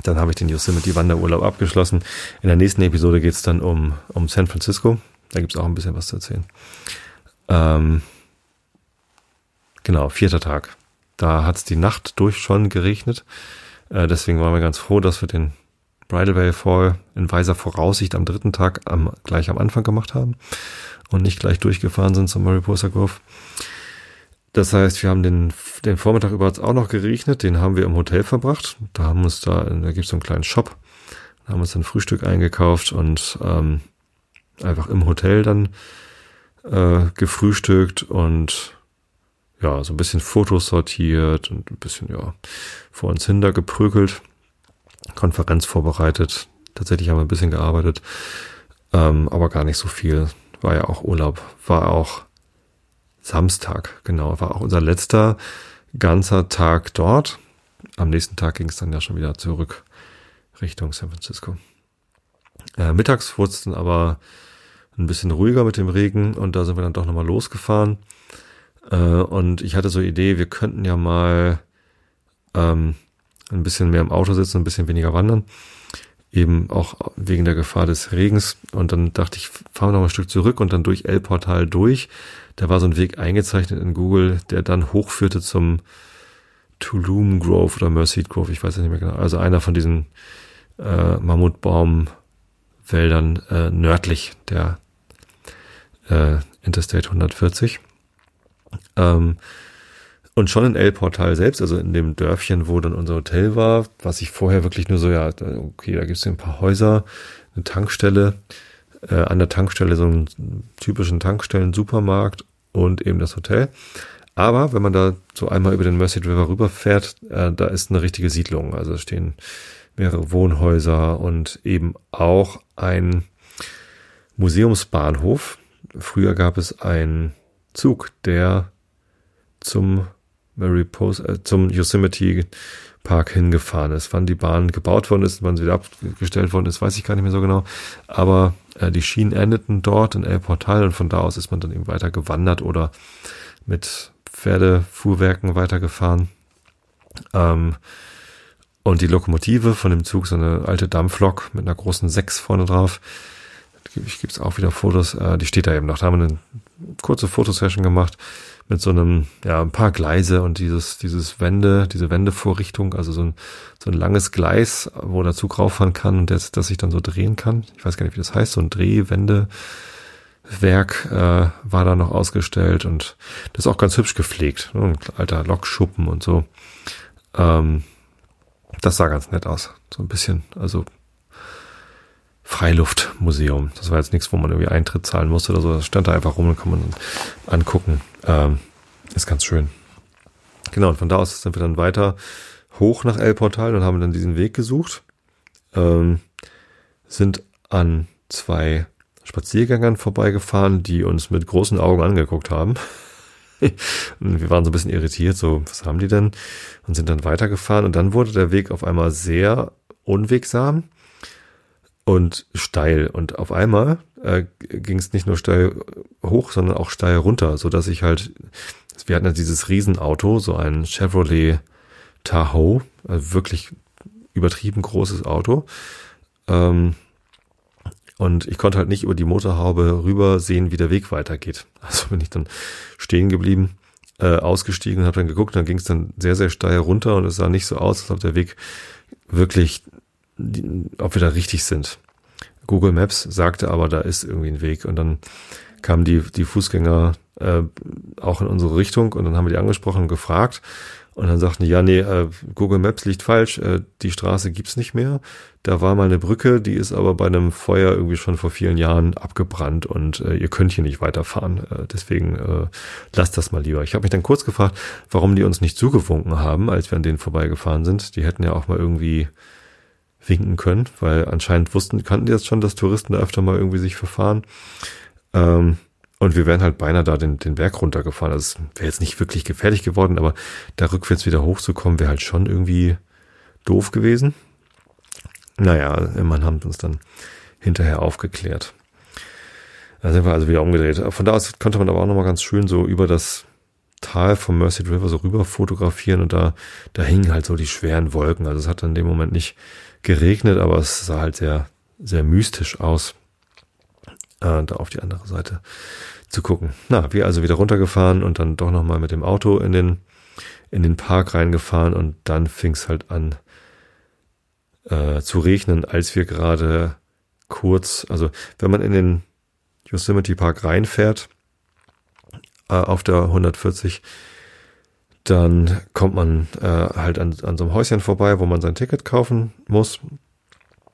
dann habe ich den Yosemite Wanderurlaub abgeschlossen. In der nächsten Episode geht es dann um, um San Francisco. Da gibt es auch ein bisschen was zu erzählen. Ähm, genau, vierter Tag. Da hat es die Nacht durch schon geregnet. Äh, deswegen waren wir ganz froh, dass wir den Bridal Veil Fall in weiser Voraussicht am dritten Tag am, gleich am Anfang gemacht haben und nicht gleich durchgefahren sind zum Mariposa Grove. Das heißt, wir haben den, den Vormittag über auch noch geregnet, den haben wir im Hotel verbracht. Da haben uns da, da gibt es so einen kleinen Shop, da haben uns ein Frühstück eingekauft und ähm, einfach im Hotel dann äh, gefrühstückt und ja, so ein bisschen Fotos sortiert und ein bisschen, ja, vor uns hinter geprügelt. Konferenz vorbereitet. Tatsächlich haben wir ein bisschen gearbeitet, ähm, aber gar nicht so viel. War ja auch Urlaub. War auch Samstag, genau. War auch unser letzter ganzer Tag dort. Am nächsten Tag ging es dann ja schon wieder zurück Richtung San Francisco. Äh, mittags wurde es dann aber ein bisschen ruhiger mit dem Regen und da sind wir dann doch nochmal losgefahren. Äh, und ich hatte so Idee, wir könnten ja mal ähm, ein bisschen mehr im Auto sitzen, ein bisschen weniger wandern. Eben auch wegen der Gefahr des Regens. Und dann dachte ich, fahren wir noch ein Stück zurück und dann durch El-Portal durch. Da war so ein Weg eingezeichnet in Google, der dann hochführte zum Tulum Grove oder Merced Grove, ich weiß nicht mehr genau. Also einer von diesen äh, Mammutbaumwäldern äh, nördlich der äh, Interstate 140. Ähm, und schon in El Portal selbst, also in dem Dörfchen, wo dann unser Hotel war, was ich vorher wirklich nur so, ja, okay, da gibt es ein paar Häuser, eine Tankstelle, äh, an der Tankstelle so einen typischen Tankstellen-Supermarkt und eben das Hotel. Aber wenn man da so einmal über den Merced River rüberfährt, äh, da ist eine richtige Siedlung. Also stehen mehrere Wohnhäuser und eben auch ein Museumsbahnhof. Früher gab es einen Zug, der zum Mariposa, äh, zum Yosemite Park hingefahren ist. Wann die Bahn gebaut worden ist, wann sie wieder abgestellt worden ist, weiß ich gar nicht mehr so genau. Aber äh, die Schienen endeten dort in El Portal und von da aus ist man dann eben weiter gewandert oder mit Pferdefuhrwerken weitergefahren. Ähm, und die Lokomotive von dem Zug, so eine alte Dampflok mit einer großen Sechs vorne drauf, ich gibt's auch wieder Fotos, äh, die steht da eben noch. Da haben wir eine kurze Fotosession gemacht mit so einem, ja, ein paar Gleise und dieses, dieses Wende, diese Wendevorrichtung, also so ein, so ein langes Gleis, wo der Zug rauffahren kann und das, das sich dann so drehen kann. Ich weiß gar nicht, wie das heißt, so ein Drehwendewerk äh, war da noch ausgestellt und das ist auch ganz hübsch gepflegt. Ne? Ein alter Lokschuppen und so. Ähm, das sah ganz nett aus. So ein bisschen, also Freiluftmuseum. Das war jetzt nichts, wo man irgendwie Eintritt zahlen musste oder so. Das stand da einfach rum und kann man angucken. Ähm, ist ganz schön. Genau, und von da aus sind wir dann weiter hoch nach El Portal und haben dann diesen Weg gesucht. Ähm, sind an zwei Spaziergängern vorbeigefahren, die uns mit großen Augen angeguckt haben. und wir waren so ein bisschen irritiert, so, was haben die denn? Und sind dann weitergefahren und dann wurde der Weg auf einmal sehr unwegsam und steil. Und auf einmal äh, ging es nicht nur steil hoch, sondern auch steil runter, so dass ich halt, wir hatten ja dieses Riesenauto, so ein Chevrolet Tahoe, also wirklich übertrieben großes Auto. Ähm, und ich konnte halt nicht über die Motorhaube rüber sehen, wie der Weg weitergeht. Also bin ich dann stehen geblieben, äh, ausgestiegen und habe dann geguckt, dann ging es dann sehr, sehr steil runter und es sah nicht so aus, als ob der Weg wirklich ob wir da richtig sind. Google Maps sagte aber, da ist irgendwie ein Weg und dann kamen die, die Fußgänger äh, auch in unsere Richtung und dann haben wir die angesprochen und gefragt und dann sagten die, ja, nee, äh, Google Maps liegt falsch, äh, die Straße gibt's nicht mehr. Da war mal eine Brücke, die ist aber bei einem Feuer irgendwie schon vor vielen Jahren abgebrannt und äh, ihr könnt hier nicht weiterfahren. Äh, deswegen äh, lasst das mal lieber. Ich habe mich dann kurz gefragt, warum die uns nicht zugewunken haben, als wir an denen vorbeigefahren sind. Die hätten ja auch mal irgendwie winken können, weil anscheinend wussten, kannten die jetzt schon, dass Touristen da öfter mal irgendwie sich verfahren. Ähm, und wir wären halt beinahe da den, den Berg runtergefahren. Also wäre jetzt nicht wirklich gefährlich geworden, aber da rückwärts wieder hochzukommen, wäre halt schon irgendwie doof gewesen. Naja, immerhin haben uns dann hinterher aufgeklärt. Da sind wir also wieder umgedreht. Von da aus konnte man aber auch nochmal ganz schön so über das Tal vom Mercy River so rüber fotografieren und da, da hingen halt so die schweren Wolken. Also es hat in dem Moment nicht geregnet, aber es sah halt sehr, sehr mystisch aus, äh, da auf die andere Seite zu gucken. Na, wir also wieder runtergefahren und dann doch nochmal mit dem Auto in den, in den Park reingefahren und dann fing es halt an äh, zu regnen, als wir gerade kurz, also wenn man in den Yosemite Park reinfährt, äh, auf der 140, dann kommt man äh, halt an, an so einem Häuschen vorbei, wo man sein Ticket kaufen muss.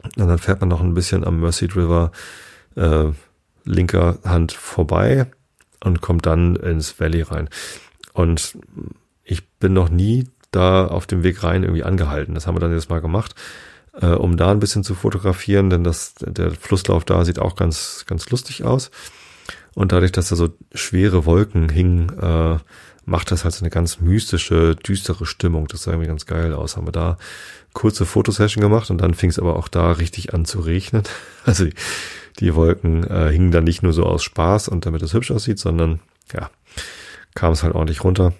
Und dann fährt man noch ein bisschen am Merced River äh, linker Hand vorbei und kommt dann ins Valley rein. Und ich bin noch nie da auf dem Weg rein irgendwie angehalten. Das haben wir dann jetzt mal gemacht, äh, um da ein bisschen zu fotografieren, denn das, der Flusslauf da sieht auch ganz, ganz lustig aus. Und dadurch, dass da so schwere Wolken hingen, äh, macht das halt so eine ganz mystische, düstere Stimmung. Das sah irgendwie ganz geil aus. Haben wir da kurze Fotosession gemacht und dann fing es aber auch da richtig an zu regnen. Also die, die Wolken äh, hingen dann nicht nur so aus Spaß und damit es hübsch aussieht, sondern ja, kam es halt ordentlich runter.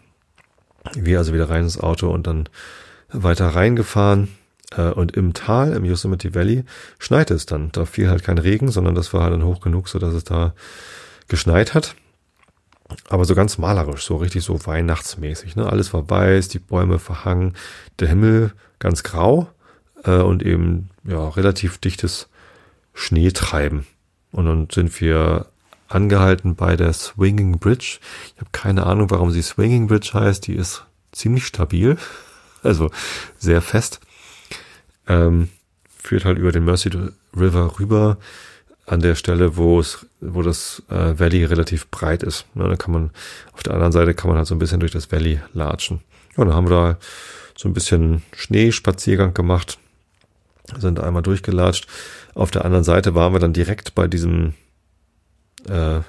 Wir also wieder rein ins Auto und dann weiter reingefahren. Äh, und im Tal, im Yosemite Valley, schneite es dann. Da fiel halt kein Regen, sondern das war halt dann hoch genug, so dass es da geschneit hat aber so ganz malerisch, so richtig so weihnachtsmäßig. Ne? Alles war weiß, die Bäume verhangen, der Himmel ganz grau äh, und eben ja relativ dichtes Schneetreiben. Und dann sind wir angehalten bei der Swinging Bridge. Ich habe keine Ahnung, warum sie Swinging Bridge heißt. Die ist ziemlich stabil, also sehr fest. Ähm, führt halt über den Mercy River rüber an der Stelle, wo es, wo das äh, Valley relativ breit ist. Ja, da kann man, auf der anderen Seite kann man halt so ein bisschen durch das Valley latschen. Ja, dann haben wir da so ein bisschen Schneespaziergang gemacht, sind einmal durchgelatscht. Auf der anderen Seite waren wir dann direkt bei diesem äh,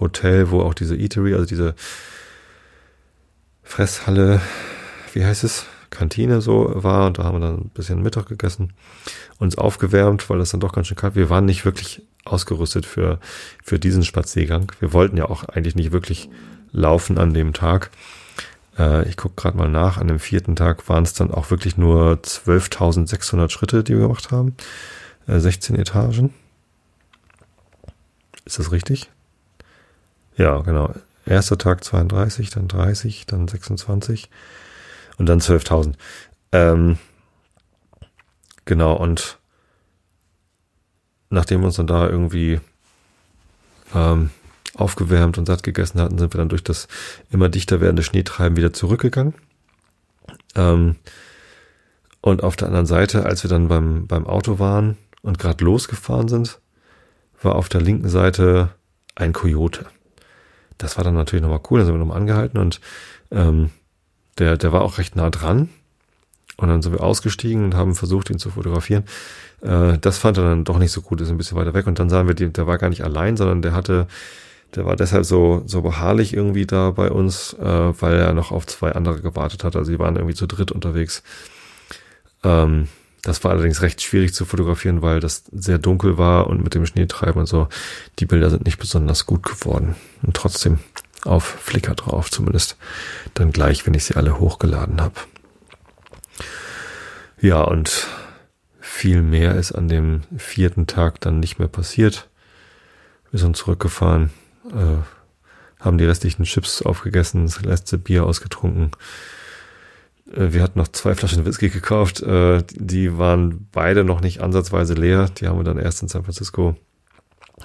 Hotel, wo auch diese Eatery, also diese Fresshalle, wie heißt es? Kantine so war und da haben wir dann ein bisschen Mittag gegessen, uns aufgewärmt, weil das dann doch ganz schön kalt. Wir waren nicht wirklich ausgerüstet für, für diesen Spaziergang. Wir wollten ja auch eigentlich nicht wirklich laufen an dem Tag. Äh, ich gucke gerade mal nach. An dem vierten Tag waren es dann auch wirklich nur 12.600 Schritte, die wir gemacht haben. Äh, 16 Etagen. Ist das richtig? Ja, genau. Erster Tag 32, dann 30, dann 26 und dann 12.000. Ähm, genau, und nachdem wir uns dann da irgendwie ähm, aufgewärmt und satt gegessen hatten, sind wir dann durch das immer dichter werdende Schneetreiben wieder zurückgegangen. Ähm, und auf der anderen Seite, als wir dann beim, beim Auto waren und gerade losgefahren sind, war auf der linken Seite ein Kojote. Das war dann natürlich nochmal cool, da sind wir nochmal angehalten und ähm, der, der war auch recht nah dran. Und dann sind wir ausgestiegen und haben versucht, ihn zu fotografieren. Äh, das fand er dann doch nicht so gut, ist ein bisschen weiter weg. Und dann sahen wir, der war gar nicht allein, sondern der hatte, der war deshalb so, so beharrlich irgendwie da bei uns, äh, weil er noch auf zwei andere gewartet hat. Also sie waren irgendwie zu dritt unterwegs. Ähm, das war allerdings recht schwierig zu fotografieren, weil das sehr dunkel war und mit dem Schneetreiben und so, die Bilder sind nicht besonders gut geworden. Und trotzdem auf Flickr drauf, zumindest dann gleich, wenn ich sie alle hochgeladen habe. Ja, und viel mehr ist an dem vierten Tag dann nicht mehr passiert. Wir sind zurückgefahren, äh, haben die restlichen Chips aufgegessen, das letzte Bier ausgetrunken. Äh, wir hatten noch zwei Flaschen Whisky gekauft, äh, die waren beide noch nicht ansatzweise leer. Die haben wir dann erst in San Francisco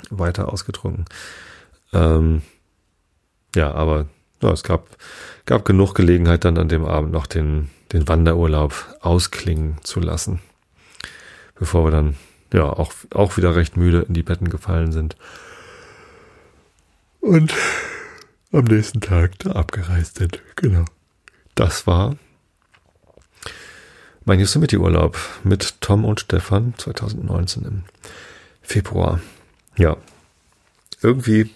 weiter ausgetrunken. Ähm, ja, aber ja, es gab, gab genug Gelegenheit, dann an dem Abend noch den, den Wanderurlaub ausklingen zu lassen. Bevor wir dann ja auch, auch wieder recht müde in die Betten gefallen sind. Und am nächsten Tag da abgereist sind. Genau. Das war mein Yosemite-Urlaub mit Tom und Stefan 2019 im Februar. Ja. Irgendwie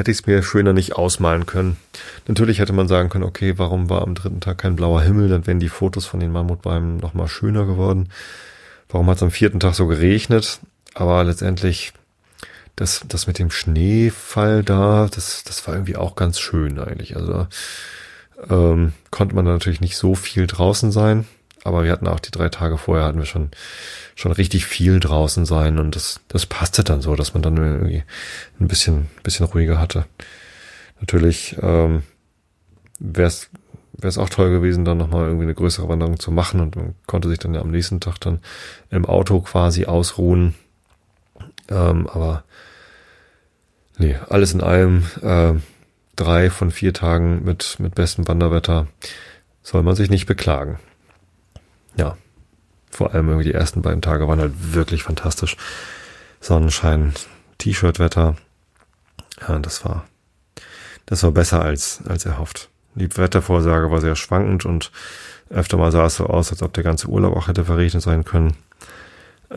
hätte ich es mir schöner nicht ausmalen können. Natürlich hätte man sagen können, okay, warum war am dritten Tag kein blauer Himmel? Dann wären die Fotos von den Mammutbäumen nochmal schöner geworden. Warum hat es am vierten Tag so geregnet? Aber letztendlich, das, das mit dem Schneefall da, das, das war irgendwie auch ganz schön eigentlich. Also ähm, konnte man natürlich nicht so viel draußen sein. Aber wir hatten auch die drei Tage vorher hatten wir schon, schon richtig viel draußen sein und das, das passte dann so, dass man dann irgendwie ein bisschen, bisschen ruhiger hatte. Natürlich, ähm, wäre es wäre es auch toll gewesen, dann nochmal irgendwie eine größere Wanderung zu machen und man konnte sich dann ja am nächsten Tag dann im Auto quasi ausruhen. Ähm, aber nee, alles in allem äh, drei von vier Tagen mit, mit bestem Wanderwetter soll man sich nicht beklagen ja, vor allem irgendwie die ersten beiden Tage waren halt wirklich fantastisch. Sonnenschein, T-Shirt-Wetter. Ja, das war, das war besser als, als erhofft. Die Wettervorsage war sehr schwankend und öfter mal sah es so aus, als ob der ganze Urlaub auch hätte verregnet sein können.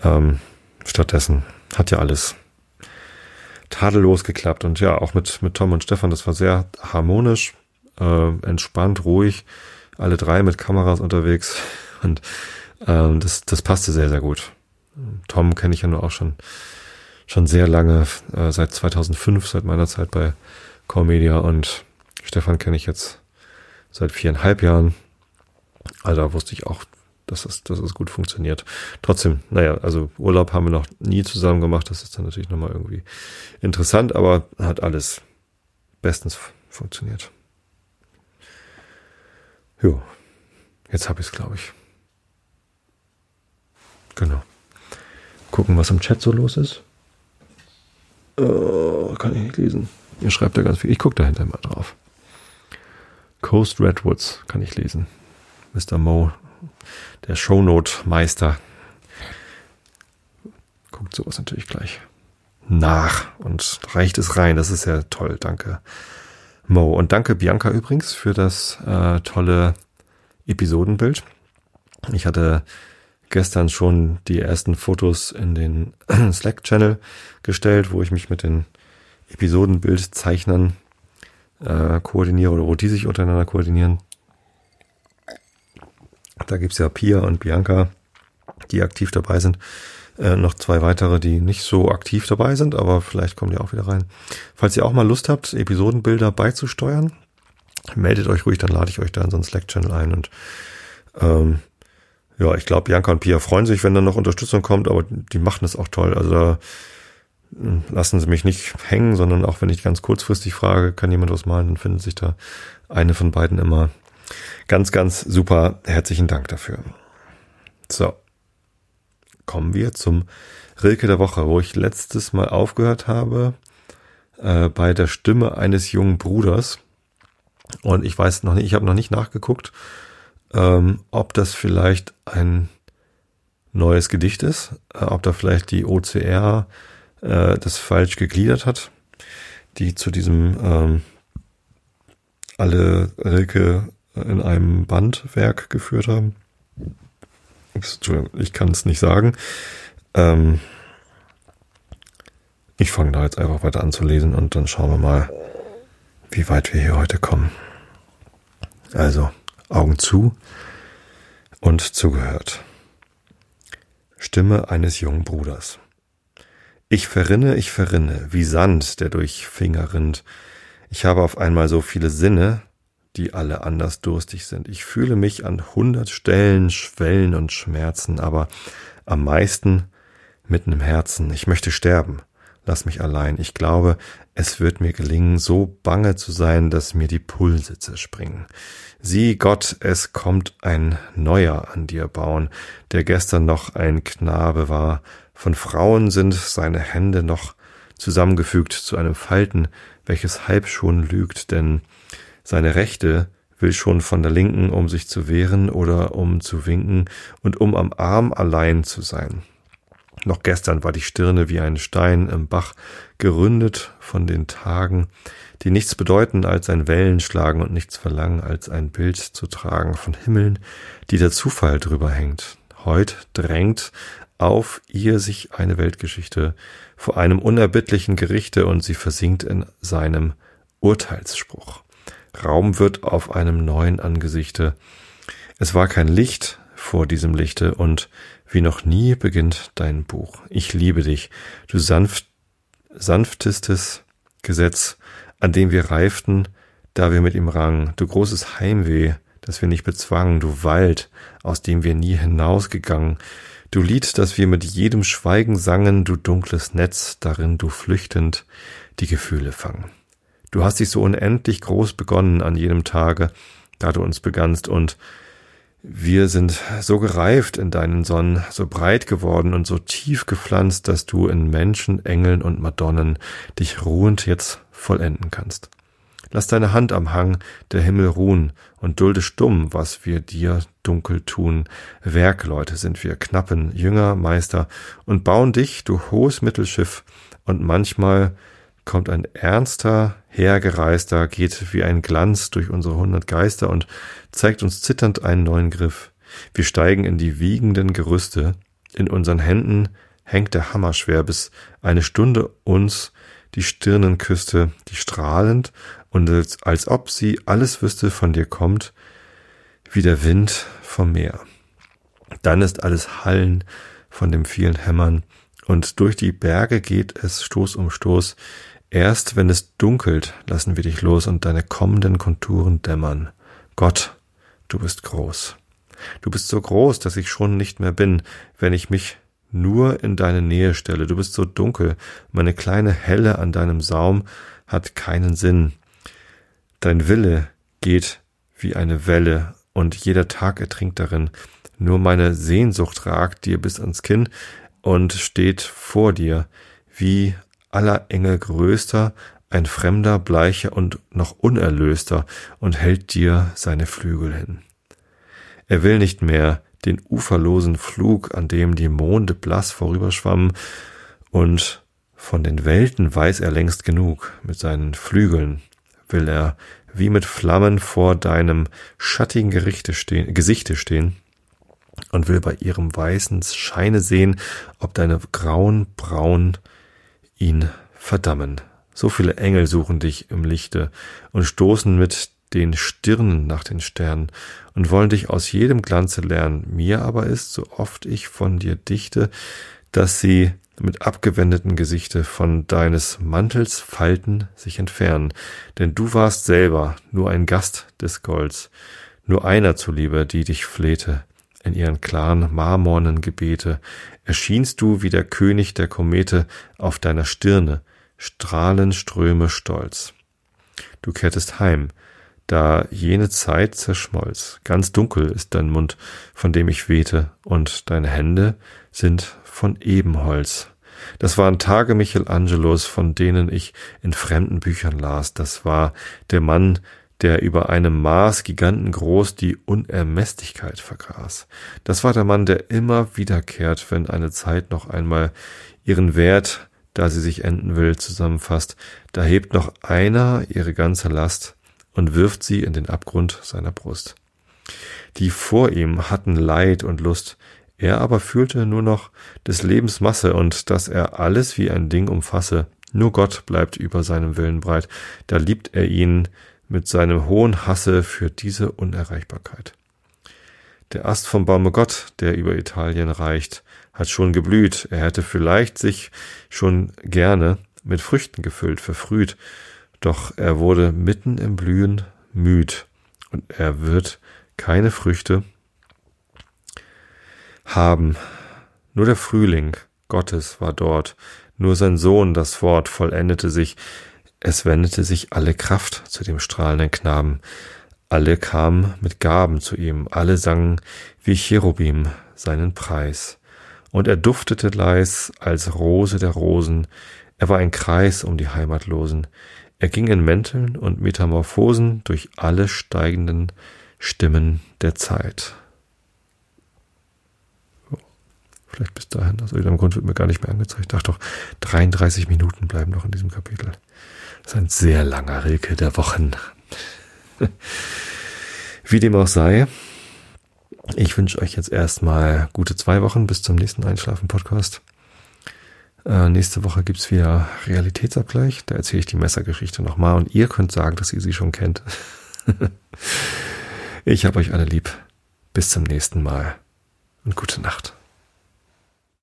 Ähm, stattdessen hat ja alles tadellos geklappt und ja, auch mit, mit Tom und Stefan, das war sehr harmonisch, äh, entspannt, ruhig, alle drei mit Kameras unterwegs. Und ähm, das, das passte sehr, sehr gut. Tom kenne ich ja nur auch schon, schon sehr lange, äh, seit 2005, seit meiner Zeit bei Core Media und Stefan kenne ich jetzt seit viereinhalb Jahren. Also da wusste ich auch, dass es, dass es gut funktioniert. Trotzdem, naja, also Urlaub haben wir noch nie zusammen gemacht. Das ist dann natürlich nochmal irgendwie interessant, aber hat alles bestens funktioniert. Jo, jetzt habe ich es, glaube ich. Genau. Gucken, was im Chat so los ist. Uh, kann ich nicht lesen. Ihr schreibt da ganz viel. Ich gucke dahinter mal drauf. Coast Redwoods kann ich lesen. Mr. Mo, der Shownote-Meister, guckt sowas natürlich gleich nach und reicht es rein. Das ist ja toll. Danke, Mo. Und danke, Bianca, übrigens, für das äh, tolle Episodenbild. Ich hatte gestern schon die ersten Fotos in den Slack-Channel gestellt, wo ich mich mit den Episodenbildzeichnern äh, koordiniere oder wo die sich untereinander koordinieren. Da gibt's ja Pia und Bianca, die aktiv dabei sind. Äh, noch zwei weitere, die nicht so aktiv dabei sind, aber vielleicht kommen die auch wieder rein. Falls ihr auch mal Lust habt, Episodenbilder beizusteuern, meldet euch ruhig, dann lade ich euch da in so einen Slack-Channel ein und ähm, ja, ich glaube, Bianca und Pia freuen sich, wenn dann noch Unterstützung kommt, aber die machen es auch toll. Also da hm, lassen sie mich nicht hängen, sondern auch wenn ich ganz kurzfristig frage, kann jemand was malen, dann findet sich da eine von beiden immer. Ganz, ganz super. Herzlichen Dank dafür. So. Kommen wir zum Rilke der Woche, wo ich letztes Mal aufgehört habe äh, bei der Stimme eines jungen Bruders. Und ich weiß noch nicht, ich habe noch nicht nachgeguckt, ähm, ob das vielleicht ein neues Gedicht ist, äh, ob da vielleicht die OCR äh, das falsch gegliedert hat, die zu diesem ähm, alle Rilke in einem Bandwerk geführt haben. Ich kann es nicht sagen. Ähm, ich fange da jetzt einfach weiter an zu lesen und dann schauen wir mal, wie weit wir hier heute kommen. Also, Augen zu und zugehört. Stimme eines jungen Bruders. Ich verrinne, ich verrinne, wie Sand, der durch Finger rinnt. Ich habe auf einmal so viele Sinne, die alle anders durstig sind. Ich fühle mich an hundert Stellen schwellen und schmerzen, aber am meisten mitten im Herzen. Ich möchte sterben. Lass mich allein. Ich glaube, es wird mir gelingen, so bange zu sein, dass mir die Pulse zerspringen. Sieh Gott, es kommt ein Neuer an dir bauen, der gestern noch ein Knabe war. Von Frauen sind seine Hände noch zusammengefügt zu einem Falten, welches halb schon lügt, denn seine Rechte will schon von der Linken, um sich zu wehren oder um zu winken und um am Arm allein zu sein. Noch gestern war die Stirne wie ein Stein im Bach, geründet von den Tagen, die nichts bedeuten als ein Wellenschlagen und nichts verlangen als ein Bild zu tragen von Himmeln, die der Zufall drüber hängt. Heut drängt auf ihr sich eine Weltgeschichte vor einem unerbittlichen Gerichte und sie versinkt in seinem Urteilsspruch. Raum wird auf einem neuen Angesichte. Es war kein Licht vor diesem Lichte und wie noch nie beginnt dein Buch. Ich liebe dich, du sanft, sanftestes Gesetz, an dem wir reiften, da wir mit ihm rangen, du großes Heimweh, das wir nicht bezwangen, du Wald, aus dem wir nie hinausgegangen, du Lied, das wir mit jedem Schweigen sangen, du dunkles Netz, darin du flüchtend die Gefühle fangen. Du hast dich so unendlich groß begonnen an jenem Tage, da du uns begannst, und wir sind so gereift in deinen Sonnen, so breit geworden und so tief gepflanzt, dass du in Menschen, Engeln und Madonnen dich ruhend jetzt vollenden kannst. Lass deine Hand am Hang der Himmel ruhen und dulde stumm, was wir dir dunkel tun. Werkleute sind wir, Knappen, Jünger, Meister und bauen dich, du hohes Mittelschiff, und manchmal kommt ein ernster, hergereister, geht wie ein Glanz durch unsere hundert Geister und zeigt uns zitternd einen neuen Griff. Wir steigen in die wiegenden Gerüste, in unseren Händen hängt der Hammer schwer, bis eine Stunde uns die Stirnen küsste, die strahlend und als, als ob sie alles wüsste von dir kommt, wie der Wind vom Meer. Dann ist alles Hallen von dem vielen Hämmern, und durch die Berge geht es Stoß um Stoß, Erst wenn es dunkelt, lassen wir dich los und deine kommenden Konturen dämmern. Gott, du bist groß. Du bist so groß, dass ich schon nicht mehr bin, wenn ich mich nur in deine Nähe stelle. Du bist so dunkel, meine kleine Helle an deinem Saum hat keinen Sinn. Dein Wille geht wie eine Welle und jeder Tag ertrinkt darin. Nur meine Sehnsucht ragt dir bis ans Kinn und steht vor dir wie aller Engel größter, ein Fremder, bleicher und noch unerlöster und hält dir seine Flügel hin. Er will nicht mehr den uferlosen Flug, an dem die Monde blass vorüberschwammen, und von den Welten weiß er längst genug, mit seinen Flügeln will er wie mit Flammen vor deinem schattigen Gerichte stehen, Gesichte stehen und will bei ihrem weißen Scheine sehen, ob deine grauen Brauen ihn verdammen. So viele Engel suchen dich im Lichte und stoßen mit den Stirnen nach den Sternen und wollen dich aus jedem Glanze lernen. Mir aber ist, so oft ich von dir dichte, dass sie mit abgewendeten Gesichte von deines Mantels Falten sich entfernen, denn du warst selber nur ein Gast des Golds, nur einer zuliebe, die dich flehte. In ihren klaren, marmornen Gebete erschienst du wie der König der Komete auf deiner Stirne, Strahlenströme stolz. Du kehrtest heim, da jene Zeit zerschmolz. Ganz dunkel ist dein Mund, von dem ich wehte, und deine Hände sind von Ebenholz. Das waren Tage Michelangelos, von denen ich in fremden Büchern las. Das war der Mann, der über einem Maß gigantengroß die Unermesslichkeit vergaß. Das war der Mann, der immer wiederkehrt, wenn eine Zeit noch einmal ihren Wert, da sie sich enden will, zusammenfasst. Da hebt noch einer ihre ganze Last und wirft sie in den Abgrund seiner Brust. Die vor ihm hatten Leid und Lust, er aber fühlte nur noch des Lebens Masse und dass er alles wie ein Ding umfasse. Nur Gott bleibt über seinem Willen breit. Da liebt er ihn mit seinem hohen Hasse für diese Unerreichbarkeit. Der Ast vom Baume Gott, der über Italien reicht, hat schon geblüht. Er hätte vielleicht sich schon gerne mit Früchten gefüllt, verfrüht. Doch er wurde mitten im Blühen müd und er wird keine Früchte haben. Nur der Frühling Gottes war dort, nur sein Sohn, das Wort, vollendete sich, es wendete sich alle Kraft zu dem strahlenden Knaben, alle kamen mit Gaben zu ihm, alle sangen wie Cherubim seinen Preis. Und er duftete leis als Rose der Rosen, er war ein Kreis um die Heimatlosen, er ging in Mänteln und Metamorphosen durch alle steigenden Stimmen der Zeit. Vielleicht bis dahin. Also im Grund wird mir gar nicht mehr angezeigt. Ach doch, 33 Minuten bleiben noch in diesem Kapitel. Das ist ein sehr langer Rilke der Wochen. Wie dem auch sei, ich wünsche euch jetzt erstmal gute zwei Wochen bis zum nächsten Einschlafen-Podcast. Äh, nächste Woche gibt's wieder Realitätsabgleich. Da erzähle ich die Messergeschichte nochmal und ihr könnt sagen, dass ihr sie schon kennt. ich habe euch alle lieb. Bis zum nächsten Mal und gute Nacht.